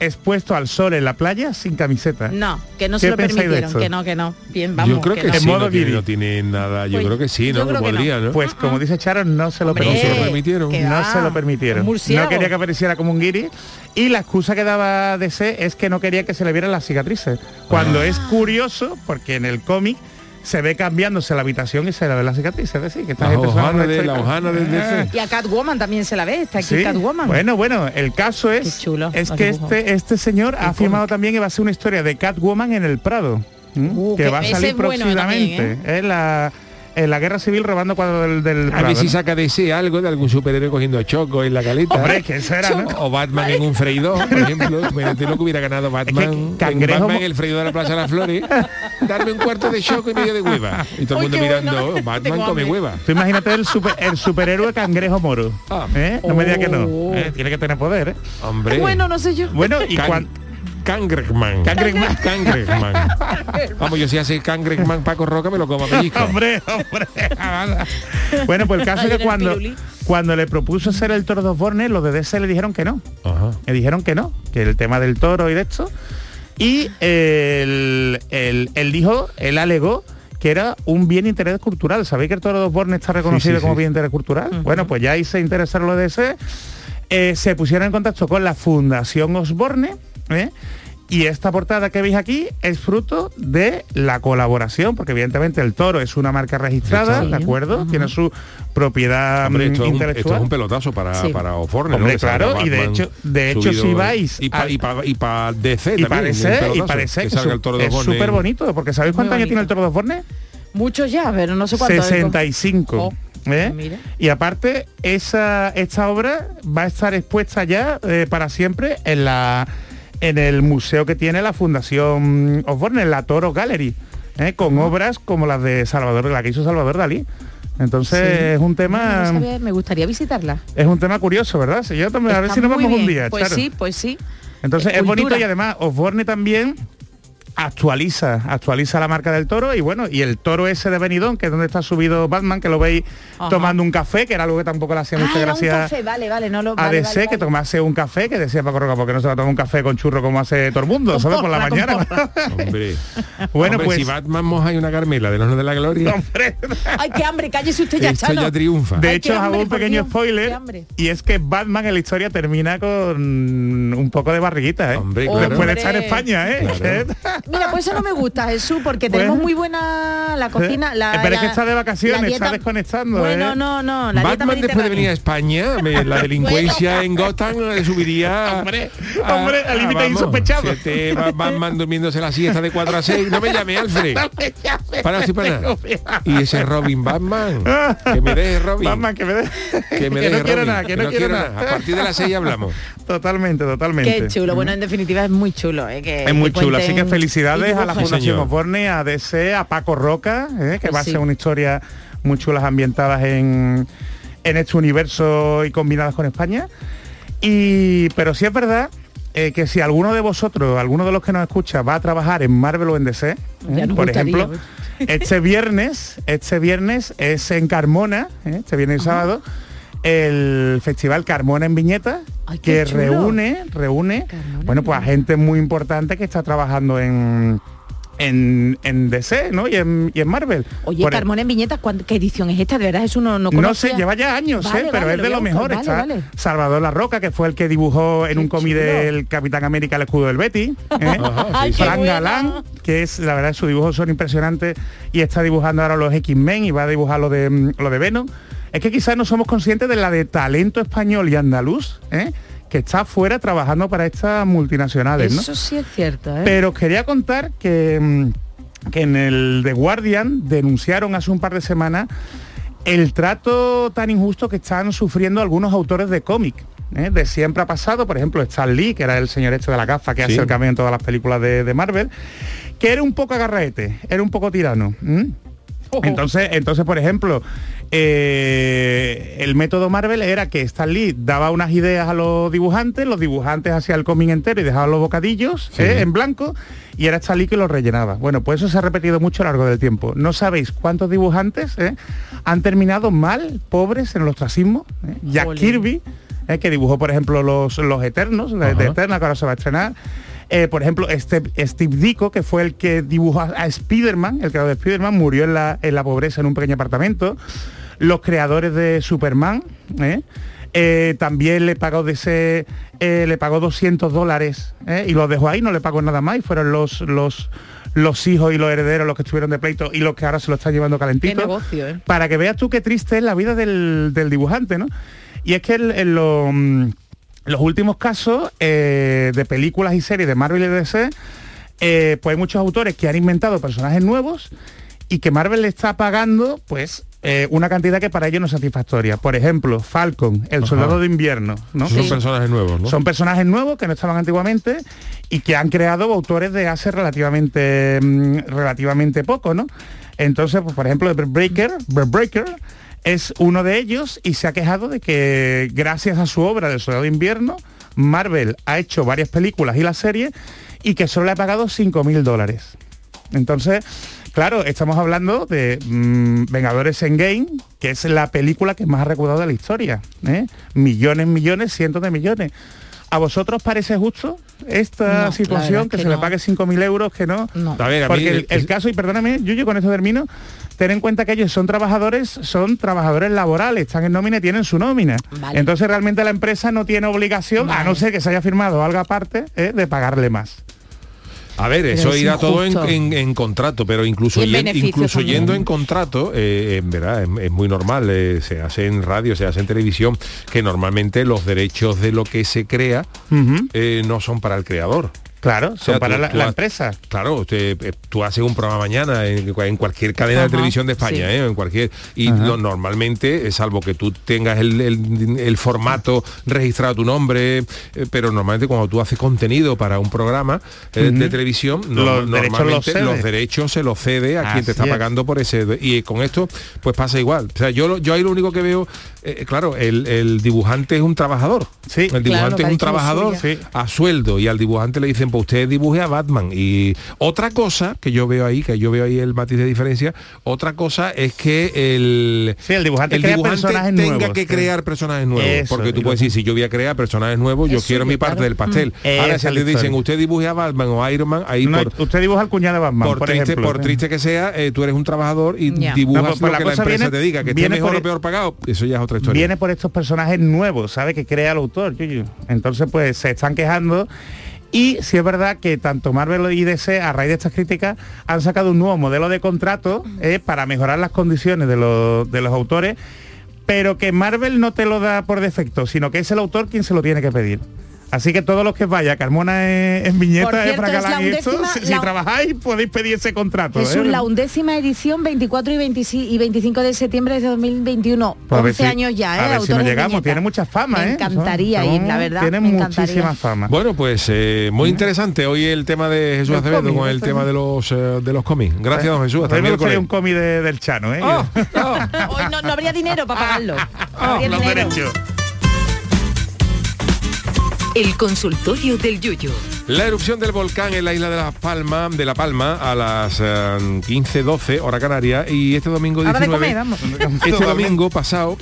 expuesto al sol en la playa sin camiseta. No, que no se ¿Qué lo permitieron, esto? que no, que no. Bien, vamos. yo creo que, no. sí, modo no tiene, guiri. no tiene nada. Yo Pues, creo que sí, ¿no? que. Podría, ¿no? Pues como dice Charo, no se lo Hombre, No se lo permitieron. que No se lo permitieron. No quería que apareciera como un guiri. Y la excusa que daba DC es que no quería que se le vieran las cicatrices. Cuando Ah. es curioso, porque en el cómic se ve cambiándose la habitación y se le ve las cicatrices. Es decir, que esta La gente de- la hojana de DC. Y a Catwoman también se la ve, está aquí Sí. Catwoman. Bueno, bueno, el caso es, chulo, es que dibujos. este, este señor ha firmado también que va a ser una historia de Catwoman en el Prado. Uh, que que va a salir bueno próximamente. Es la, en la guerra civil robando cuadros del, del A ver si saca de ese algo de algún superhéroe cogiendo choco en la caleta. Hombre, que eso era, ¿no? O Batman en un freidor, por ejemplo. Imagínate lo que hubiera ganado Batman. en Cangrejo Batman en el freidor de la Plaza de las Flores. Darme un cuarto de choco y medio de hueva. Y todo el mundo mirando, bueno. "Oh, Batman come hueva. Tú imagínate el, super- el superhéroe cangrejo moro. Ah. ¿eh? No me digas que no. Oh. ¿eh? Tiene que tener poder. ¿eh? Hombre. Bueno, no sé yo. Bueno, y Can- Cangreman. Cangreman. Cangreman. Vamos, yo si hace Cangreman Paco Roca me lo como a pellizco. Hombre, hombre. bueno, pues el caso es que cuando, cuando le propuso ser el toro de Osborne, los de DC le dijeron que no. Ajá. Le dijeron que no, que el tema del toro y de esto. Y él, él- él dijo, él alegó que era un bien interés cultural. ¿Sabéis que el toro de Osborne está reconocido sí, como sí. bien interés cultural? Bueno, pues ya ahí se interesaron los de DC. eh, se pusieron en contacto con la Fundación Osborne. ¿Eh? Y esta portada que veis aquí es fruto de la colaboración, porque evidentemente el toro es una marca registrada, Sí. ¿de acuerdo? Tiene su propiedad Hombre, mm, esto, es un, intelectual. esto es un pelotazo para, Sí. para Osborne, ¿no? Hombre, Que salga claro, y de hecho- de hecho, subido- si vais Y para y pa, y pa DC y también. parece, y parece que, salga su- el toro de es súper bonito, porque ¿sabéis cuántos años tiene el toro de Osborne? Muchos ya, pero no sé cuánto. 65. Oh, ¿eh? mira. Y aparte, esa, esta obra va a estar expuesta ya eh, para siempre en la en el museo que tiene la Fundación Osborne, en la Toro Gallery, ¿eh? con obras como las de Salvador, la que hizo Salvador Dalí. Entonces Sí. es un No tema sabía, me gustaría visitarla. es un tema curioso, ¿verdad? Si yo también, a ver si nos vamos un día. Pues sí, pues sí. Entonces Eh, es bonito y además Osborne también actualiza, actualiza la marca del toro y bueno, y el toro ese de Benidorm, que es donde está subido Batman, que lo veis Ajá. tomando un café, que era algo que tampoco le hacía Ah, mucha un gracia café, vale, vale, no lo a vale, DC, vale, que tomase un café, que decía Paco Roca, porque no se va a tomar un café con churro como hace todo el mundo, ¿sabes? Por la mañana. Hombre. bueno, Hombre, pues... si Batman moja y una Carmela de los de la gloria. hombre, Ay, qué hambre, cállese usted ya, Esto Chano. ya triunfa. de Ay, hecho, hago un pequeño Dios, spoiler, y es que Batman en la historia termina con un poco de barriguita, ¿eh? Hombre, claro. Después de estar en. España, ¿eh? Claro. Mira, pues eso no me gusta, Jesús, porque tenemos muy buena la cocina. La, Pero es que está de vacaciones, la está desconectando, Bueno, ¿eh? no, no, la dieta Batman después de venir a. España, me- la delincuencia en Gotham eh, subiría Hombre, a- hombre, al a- límite insospechado. siete Ba- Batman durmiéndose la siesta de 4 a 6. No me llame, Alfred. Para, sí, para. Y ese Robin Batman. Que me deje Robin. Batman, que me de- Que me que deje no quiero Robin, nada, que no quiero nada. A partir de las 6 hablamos. Totalmente, totalmente. Qué chulo. Bueno, en definitiva es muy chulo. eh, que- Es muy que chulo, así que cuenten felicidades a la. Fundación. Osborne, a DC, a Paco Roca, ¿eh? que Pues va a ser una historia muy chulas ambientadas en, en este universo y combinadas con España. Y, pero sí es verdad eh, que si alguno de vosotros, alguno de los que nos escucha, va a trabajar en Marvel o en DC, ¿eh? Por gustaría, ejemplo, este viernes, este viernes es en Carmona, este viernes y sábado, el Festival Carmona en Viñeta, Ay, que chulo. reúne, reúne, bueno, en pues a gente muy importante que está trabajando en en, en DC, ¿no? Y en, y en Marvel. Oye, Por e- Carmona en Viñetas, ¿cuán- ¿qué edición es esta? De verdad, eso no, no no sé, lleva ya años, Vale, ¿eh? pero vale, es de lo lo mejor. Está. Salvador La Roca, que fue el que dibujó en Qué un cómic del Capitán América el escudo del Betty. ¿eh? Ajá, Ay, sí, qué sí. Fran bueno. Galán, que es, la verdad, sus dibujos son impresionantes y está dibujando ahora los X-Men y va a dibujar lo de, mm, lo de Venom. Es que quizás no somos conscientes de la de talento español y andaluz, ¿eh? que está afuera trabajando para estas multinacionales, ¿no? Eso sí es cierto, ¿eh? Pero os quería contar que, mm, que en el The Guardian denunciaron hace un par de semanas el trato tan injusto que están sufriendo algunos autores de cómic. ¿eh? De siempre ha pasado, por ejemplo, Stan Lee, que era el señor este de la gafa que Sí. hace el cameo en todas las películas de, de Marvel, que era un poco agarraete, era un poco tirano. Entonces, entonces, por ejemplo, eh, el método Marvel era que Stan Lee daba unas ideas a los dibujantes, los dibujantes hacían el cómic entero y dejaban los bocadillos ¿eh? en blanco, y era Stan Lee que los rellenaba. Bueno, pues eso se ha repetido mucho a lo largo del tiempo. No sabéis cuántos dibujantes ¿eh? han terminado mal, pobres, en el ostracismo. ¿eh? Jack Jolín. Kirby eh, que dibujó, por ejemplo, los, los Eternos, de, de Eterna, que ahora se va a estrenar. Eh, por ejemplo, Steve, Steve Ditko, que fue el que dibujó a, a Spider-Man, el creador de Spider-Man, murió en la, en la pobreza en un pequeño apartamento. Los creadores de Superman, ¿eh? Eh, también le pagó de ese eh, le pagó 200 dólares y los dejó ahí no le pagó nada más y fueron los los los hijos y los herederos los que estuvieron de pleito y los que ahora se lo están llevando Qué calentito negocio, ¿eh? para que veas tú qué triste es la vida del, del dibujante no y es que el- lo- mm, los últimos casos eh, de películas y series de Marvel y DC eh, pues hay muchos autores que han inventado personajes nuevos y que Marvel le está pagando pues eh, una cantidad que para ellos no es satisfactoria. Por ejemplo, Falcon, el Ajá. soldado de invierno, ¿no? Son personajes nuevos, ¿no? Son personajes nuevos que no estaban antiguamente y que han creado autores de hace relativamente mm, relativamente poco, ¿no? Entonces, pues, por ejemplo, Breaker, Breaker es uno de ellos y se ha quejado de que gracias a su obra del Soldado de Invierno, Marvel ha hecho varias películas y la serie y que solo le ha pagado 5 mil dólares. Entonces, claro, estamos hablando de mm, Vengadores Endgame, que es la película que más ha recaudado de la historia. ¿eh? Millones, millones, cientos de millones. ¿A vosotros parece justo esta No, situación que, que se le no. pague 5.000 euros que no? Ver, mí Porque el, caso, y perdóname, yo con esto termino, ten en cuenta que ellos son trabajadores, son trabajadores laborales, están en nómina y tienen su nómina. Vale. Entonces realmente la empresa no tiene obligación, a no ser que se haya firmado algo aparte, ¿eh? de pagarle más. A ver, Pero eso es irá todo en, injusto. en- en contrato, pero incluso, yen- incluso también. yendo en contrato, eh, en verdad, es, es muy normal, eh, se hace en radio, se hace en televisión, que normalmente los derechos de lo que se crea eh, no son para el creador. Claro, son para la- la ha- empresa. Claro, usted, eh, tú haces un programa mañana en, en cualquier cadena de televisión de España, sí. ¿eh? en cualquier y lo- normalmente, eh, salvo que tú tengas el, el- el formato registrado a tu nombre, eh, pero normalmente cuando tú haces contenido para un programa eh, de televisión, no- Los derechos normalmente los cede. los derechos se los cede a quien te está es. pagando por ese y con esto pues pasa igual. O sea, yo lo- yo ahí lo único que veo, eh, claro, el, el dibujante es un trabajador. Sí, el dibujante es un trabajador a sueldo y al dibujante le dicen, pues usted dibuje a Batman. Y otra cosa que yo veo ahí, que yo veo ahí el matiz de diferencia, otra cosa es que el, el dibujante crea personajes tenga nuevos, que sí. crear personajes nuevos. Eso, porque tú puedes decir, si yo voy a crear personajes nuevos, yo quiero mi parte claro. del pastel. Mm. Ahora, si te dicen, usted dibuje a Batman o Iron Man, ahí No, por, usted dibuja al cuñado de Batman, por, por, triste, ejemplo. por triste que sea, eh, tú eres un trabajador y Ya. dibujas No, pues, pues lo la que la empresa viene- te diga, que esté mejor o peor pagado, eso ya es otra historia. Viene por estos personajes nuevos, ¿sabe? Que crea el autor. Entonces, pues se están quejando. Y si es verdad que tanto Marvel y DC, a raíz de estas críticas, han sacado un nuevo modelo de contrato eh, para mejorar las condiciones de de los autores, pero que Marvel no te lo da por defecto, sino que es el autor quien se lo tiene que pedir. Así que todos los que vaya, Carmona en, en viñeta, cierto, es la esto, si, trabajáis podéis pedir ese contrato. Jesús, ¿eh? la undécima edición, 24 y, 25 y 25 de septiembre de 2021. Pues a ver 11 si- años ya, ¿eh? A ver si Autores nos llegamos, viñeta. tiene mucha fama, Me ¿eh? encantaría Son- ir, la verdad. Tiene muchísima fama. Bueno, pues eh, muy interesante hoy el tema de Jesús Acevedo cómic, con el tema de los de los cómics. Gracias, don Jesús. Hasta me miércoles. un cómic de- del Chano, ¿eh? Hoy no, no habría dinero para pagarlo. No habría los dinero. El consultorio del Yuyu. La erupción del volcán en la isla de La Palma, de La Palma a las eh, 15-12 hora canaria y este domingo Hora de 19 comer, vamos. este domingo pasado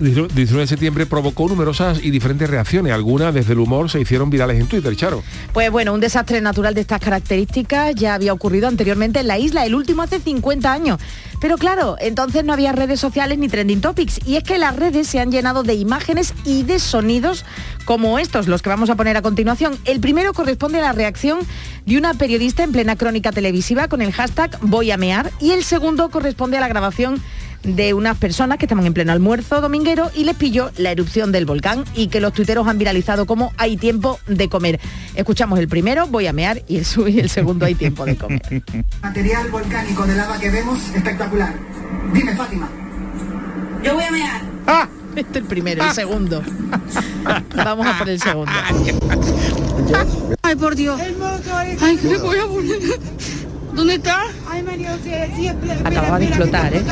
19 de septiembre provocó numerosas y diferentes reacciones. Algunas desde el humor se hicieron virales en Twitter, Charo. Pues bueno, un desastre natural de estas características ya había ocurrido anteriormente en la isla, el último hace 50 años. Pero claro, entonces no había redes sociales ni trending topics. Y es que las redes se han llenado de imágenes y de sonidos como estos, los que vamos a poner a continuación. El primero corresponde a la reacción de una periodista en plena crónica televisiva con el hashtag voy a mear y el segundo corresponde a la grabación de unas personas que estaban en pleno almuerzo dominguero y les pilló la erupción del volcán y que los tuiteros han viralizado como hay tiempo de comer. Escuchamos el primero, voy a mear, y el, y el segundo hay tiempo de comer. Material volcánico de lava que vemos espectacular. Dime, Fátima. Yo voy a mear. Este es el primero, el segundo. Vamos a por el segundo. Ay, por Dios. Ay, ¿qué me voy a poner? ¿Dónde está? Acababa de explotar, ¿eh?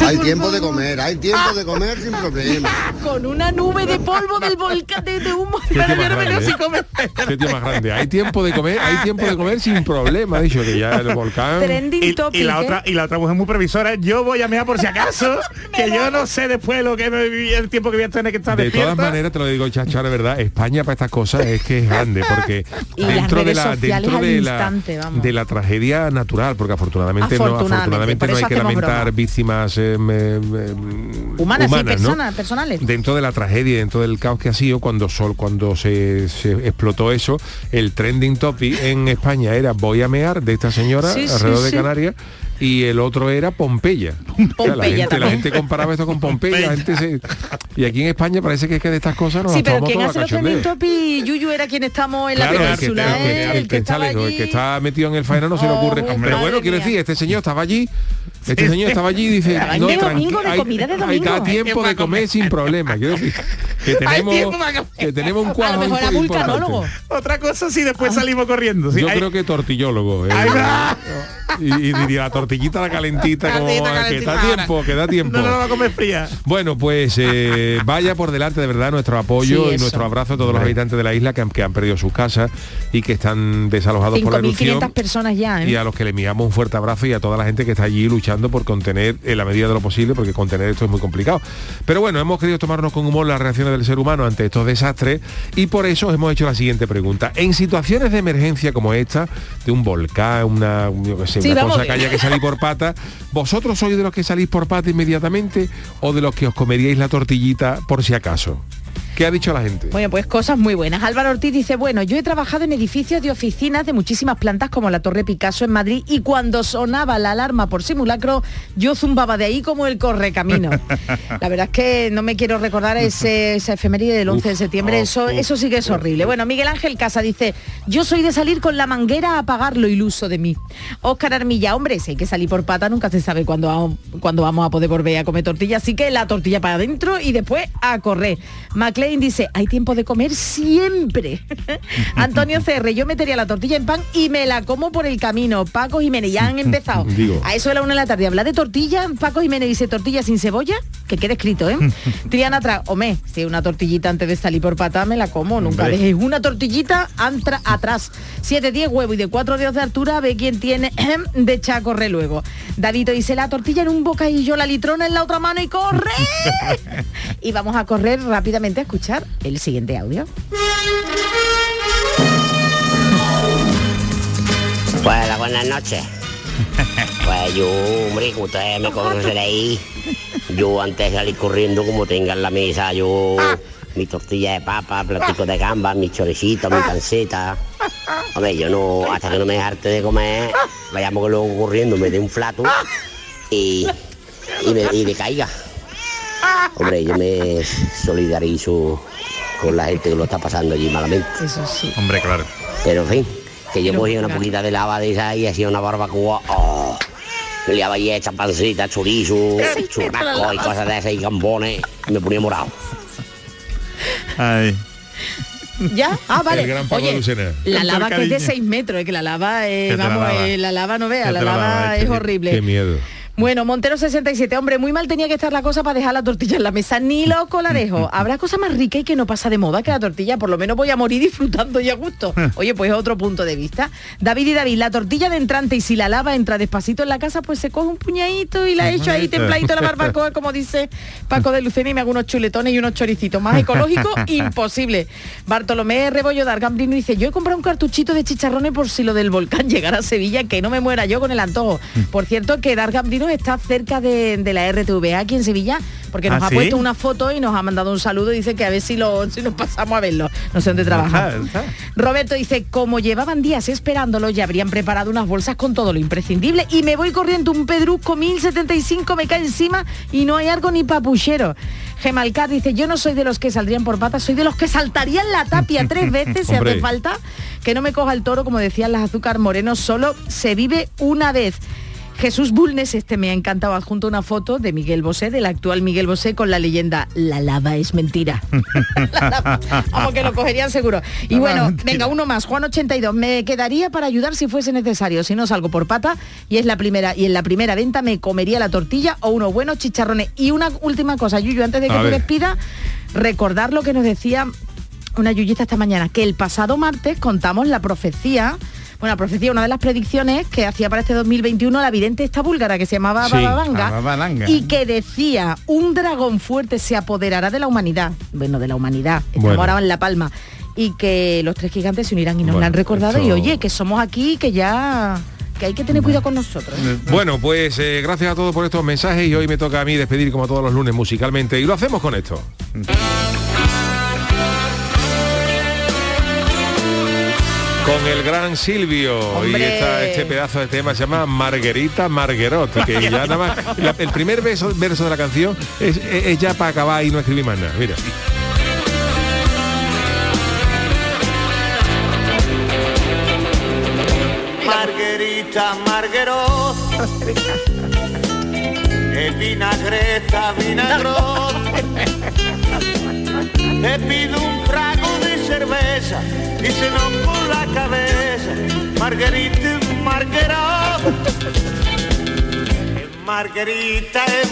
Hay tiempo de comer, hay tiempo de comer sin problema. Con una nube de polvo del volcán de, de humo. Qué Pero tema grande, ¿eh? comer. Qué tío más grande. Hay tiempo de comer, hay tiempo de comer sin problema, ha dicho que ya el volcán. Trending Y, topic, y la ¿eh? otra y la otra mujer muy previsora yo voy a mear por si acaso que yo no sé después lo que me el tiempo que voy a tener que estar De despierta. todas maneras, te lo digo, Chacho, de verdad, España para estas cosas es que es grande, porque Y las dentro de la dentro al de la, instante, de la tragedia natural, porque afortunadamente, no, Afortunadamente, afortunadamente por no hay que lamentar broma. víctimas eh, Humanas, y ¿no? personas, personales. dentro de la tragedia, dentro del caos que ha sido cuando sol, cuando se, se explotó eso, el trending topic en España era voy a mear de esta señora Sí, sí, alrededor de sí. Y el otro era Pompeya. O sea, la, Pompeya gente, la gente comparaba esto con Pompeya. la gente se- y aquí en España parece que es que de estas cosas nos Sí, pero quien todas hace los trending topic, Yuyu era quien estamos en la Claro, el que, península, el que- el el que que está lejos, el que está metido en el faena no se le ocurre. Oh, Pero bueno, quiero decir, este señor estaba allí, este señor estaba allí y dice, no, de tranqui- domingo, de hay- comida de hay domingo. da tiempo de comer sin problema. Quiero decir, que tenemos, que tenemos un A cuadro lo mejor era vulcanólogo. Otra cosa si después salimos corriendo. sí, Yo hay- creo que tortillólogo. eh. Y, y diría la tortillita la calentita, como Calentita, que da tiempo, que da tiempo. No, no la va a comer fría. Bueno, pues eh, vaya por delante de verdad nuestro apoyo Sí, y nuestro abrazo a todos los habitantes de la isla que han, que han perdido sus casas y que están desalojados por la erupción. 5.500 personas ya, ¿eh? Y a los que le enviamos un fuerte abrazo y a toda la gente que está allí luchando por contener en la medida de lo posible, porque contener esto es muy complicado. Pero bueno, hemos querido tomarnos con humor las reacciones del ser humano ante estos desastres y por eso hemos hecho la siguiente pregunta. En situaciones de emergencia como esta, de un volcán, una, yo qué sé, Sí, una cosa que haya que salir por pata, ¿vosotros sois de los que salís por pata inmediatamente o de los que os comeríais la tortillita por si acaso? ¿Qué ha dicho la gente? Bueno, pues cosas muy buenas. Álvaro Ortiz dice, bueno, yo he trabajado en edificios de oficinas de muchísimas plantas como la Torre Picasso en Madrid y cuando sonaba la alarma por simulacro, yo zumbaba de ahí como el correcamino. La verdad es que no me quiero recordar ese, esa efeméride del 11 de septiembre, eso, uf, eso sí que es horrible. Bueno, Miguel Ángel Casa dice, yo soy de salir con la manguera a apagar lo iluso de mí. Óscar Armilla, hombre, si hay que salir por pata, nunca se sabe cuándo, cuándo vamos a poder volver a comer tortilla, así que la tortilla para adentro y después a correr. Dice, hay tiempo de comer siempre. Antonio Cerre, yo metería la tortilla en pan y me la como por el camino. Paco Jiménez, ya han empezado. Digo. A eso de la una de la tarde. Habla de tortilla, Paco Jiménez dice tortilla sin cebolla, que quede escrito, ¿eh? Triana atrás, hombre, si una tortillita antes de salir por pata me la como, nunca Hombre. dejéis una tortillita antra- atrás. 7, 10 huevos y de 4 dedos de altura, ve quién tiene de echar a correr luego. David dice la tortilla en un bocadillo, la litrona en la otra mano y corre. y vamos a correr rápidamente a escuchar el siguiente audio. Hola, buenas noches. Pues yo, hombre, como ustedes me conoceréis, yo antes de salir corriendo, como tenga en la mesa, yo mi tortilla de papa, platico de gambas, mi choricito, mi panceta. Hombre, yo no, hasta que no me dejarte de comer, vayamos que luego corriendo, me dé un flato y, y, me, y me caiga. Hombre, yo me solidarizo con la gente que lo está pasando allí malamente. Eso sí. Hombre, claro. Pero en fin, que yo cogía una poquita de lava de esa y hacía una barbacoa. Oh, le liaba ahí esta pancita, chorizo, churrasco y cosas de esas y gambones. y me ponía morado. ¿Ya? Ah, vale. El gran Paco Oye, la lava que es de cariño. 6 metros, es que la lava, eh, la vamos, lava. eh, la lava no vea, la te la lava lava, es qué- horrible. Qué miedo. Bueno, Montero 67, hombre, muy mal tenía que estar la cosa para dejar la tortilla en la mesa, ni los colarejos. Habrá cosa más rica y que no pasa de moda que la tortilla, por lo menos voy a morir disfrutando y a gusto. Oye, pues otro punto de vista. David y David, la tortilla de entrante y si la lava entra despacito en la casa, pues se coge un puñadito y la echo ahí templadito la barbacoa, como dice Paco de Lucena y me hago unos chuletones y unos choricitos. Más ecológico, imposible. Bartolomé Rebollo de Argambrino dice, yo he comprado un cartuchito de chicharrones por si lo del volcán llegara a Sevilla, que no me muera yo con el antojo. Por cierto, que Dargambrino está cerca de, de la RTVA aquí en Sevilla, porque nos ¿Ah, ha sí? puesto una foto y nos ha mandado un saludo. Dice que a ver si, lo, si nos pasamos a verlo. No sé dónde trabaja. Roberto dice, como llevaban días esperándolo, ya habrían preparado unas bolsas con todo lo imprescindible y me voy corriendo un pedrusco 1075 me cae encima y no hay algo ni papuchero. Gemalcar dice, yo no soy de los que saldrían por patas, soy de los que saltarían la tapia tres veces si hace falta. Que no me coja el toro, como decían las azúcar morenos, solo se vive una vez. Jesús Bulnes, este me ha encantado, adjunto una foto de Miguel Bosé, del actual Miguel Bosé, con la leyenda La lava es mentira. La lava. Vamos, que lo cogerían seguro. Y lava bueno, venga, uno más, Juan 82. Me quedaría para ayudar si fuese necesario. Si no salgo por pata y es la primera, y en la primera venta me comería la tortilla o unos buenos chicharrones. Y una última cosa, Yuyu, antes de que A tú ver. despidas, recordar lo que nos decía una yuyita esta mañana, que el pasado martes contamos la profecía, bueno, profecía, una de las predicciones que hacía para este 2021 la vidente esta búlgara que se llamaba Sí, Bababanga, Bababanga. y que decía, un dragón fuerte se apoderará de la humanidad, bueno, de la humanidad, estamos Bueno. ahora en La Palma, y que los tres gigantes se unirán y nos Bueno, la han recordado, y oye, que somos aquí, que ya... que hay que tener cuidado con nosotros. Bueno, pues eh, gracias a todos por estos mensajes y hoy me toca a mí despedir como todos los lunes musicalmente y lo hacemos con esto. Con el gran Silvio y este pedazo de tema se llama Marguerita Marguerot, que ya nada más la- el primer verso, verso de la canción es, es- es ya para acabar y no escribir más nada. Mira. Margherita Margherò e vinagreta vinagrò te pido un trago cerveza y se no por la cabeza Margarita Margherò E Margherita es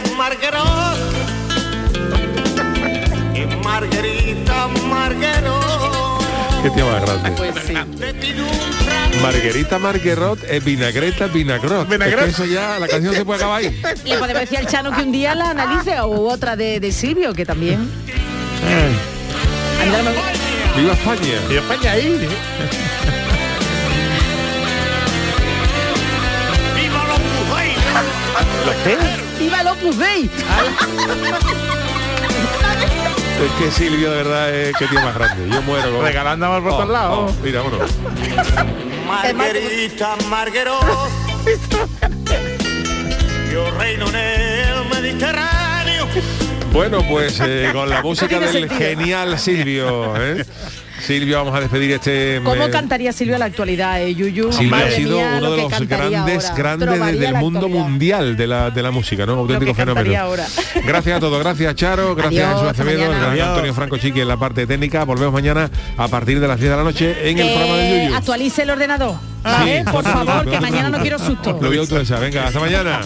Margherita Margherò Qué tío más grande. Pues sí. te pido un trago Marguerita Marguerot es vinagreta vinagrot. Es que eso ya, la canción se puede acabar ahí. Le podemos decir al Chano que un día la analice o otra de, de Silvio, que también... Anda, me- ¡Viva España! Y España ahí. ¡Viva los bueyes! ¡Viva el Opus Dei! Es que Silvio de verdad es que tío más grande. Yo muero con... Regalando por todos lados. mira, vámonos. Margherita Margherò Yo reino en el Mediterráneo Bueno, pues eh, con la música del sentido. genial Silvio. ¿eh? Silvio, vamos a despedir este... ¿Cómo eh, cantaría Silvio en la actualidad, eh, Yuyu? Silvio ha sido mía, uno lo de los grandes, ahora. grandes del mundo actualidad. mundial de la, de la música, ¿no? Auténtico fenómeno. ahora. Gracias a todos, gracias Charo, gracias Adiós, a Jesús Acevedo, gran Adiós. Antonio Franco Chiqui en la parte técnica. Volvemos mañana a partir de las 10 de la noche en el Que programa de Yuyu. actualice el ordenador. ¿vale? Sí. Por favor, que mañana no quiero susto. Lo voy a autorizar. Venga, hasta mañana.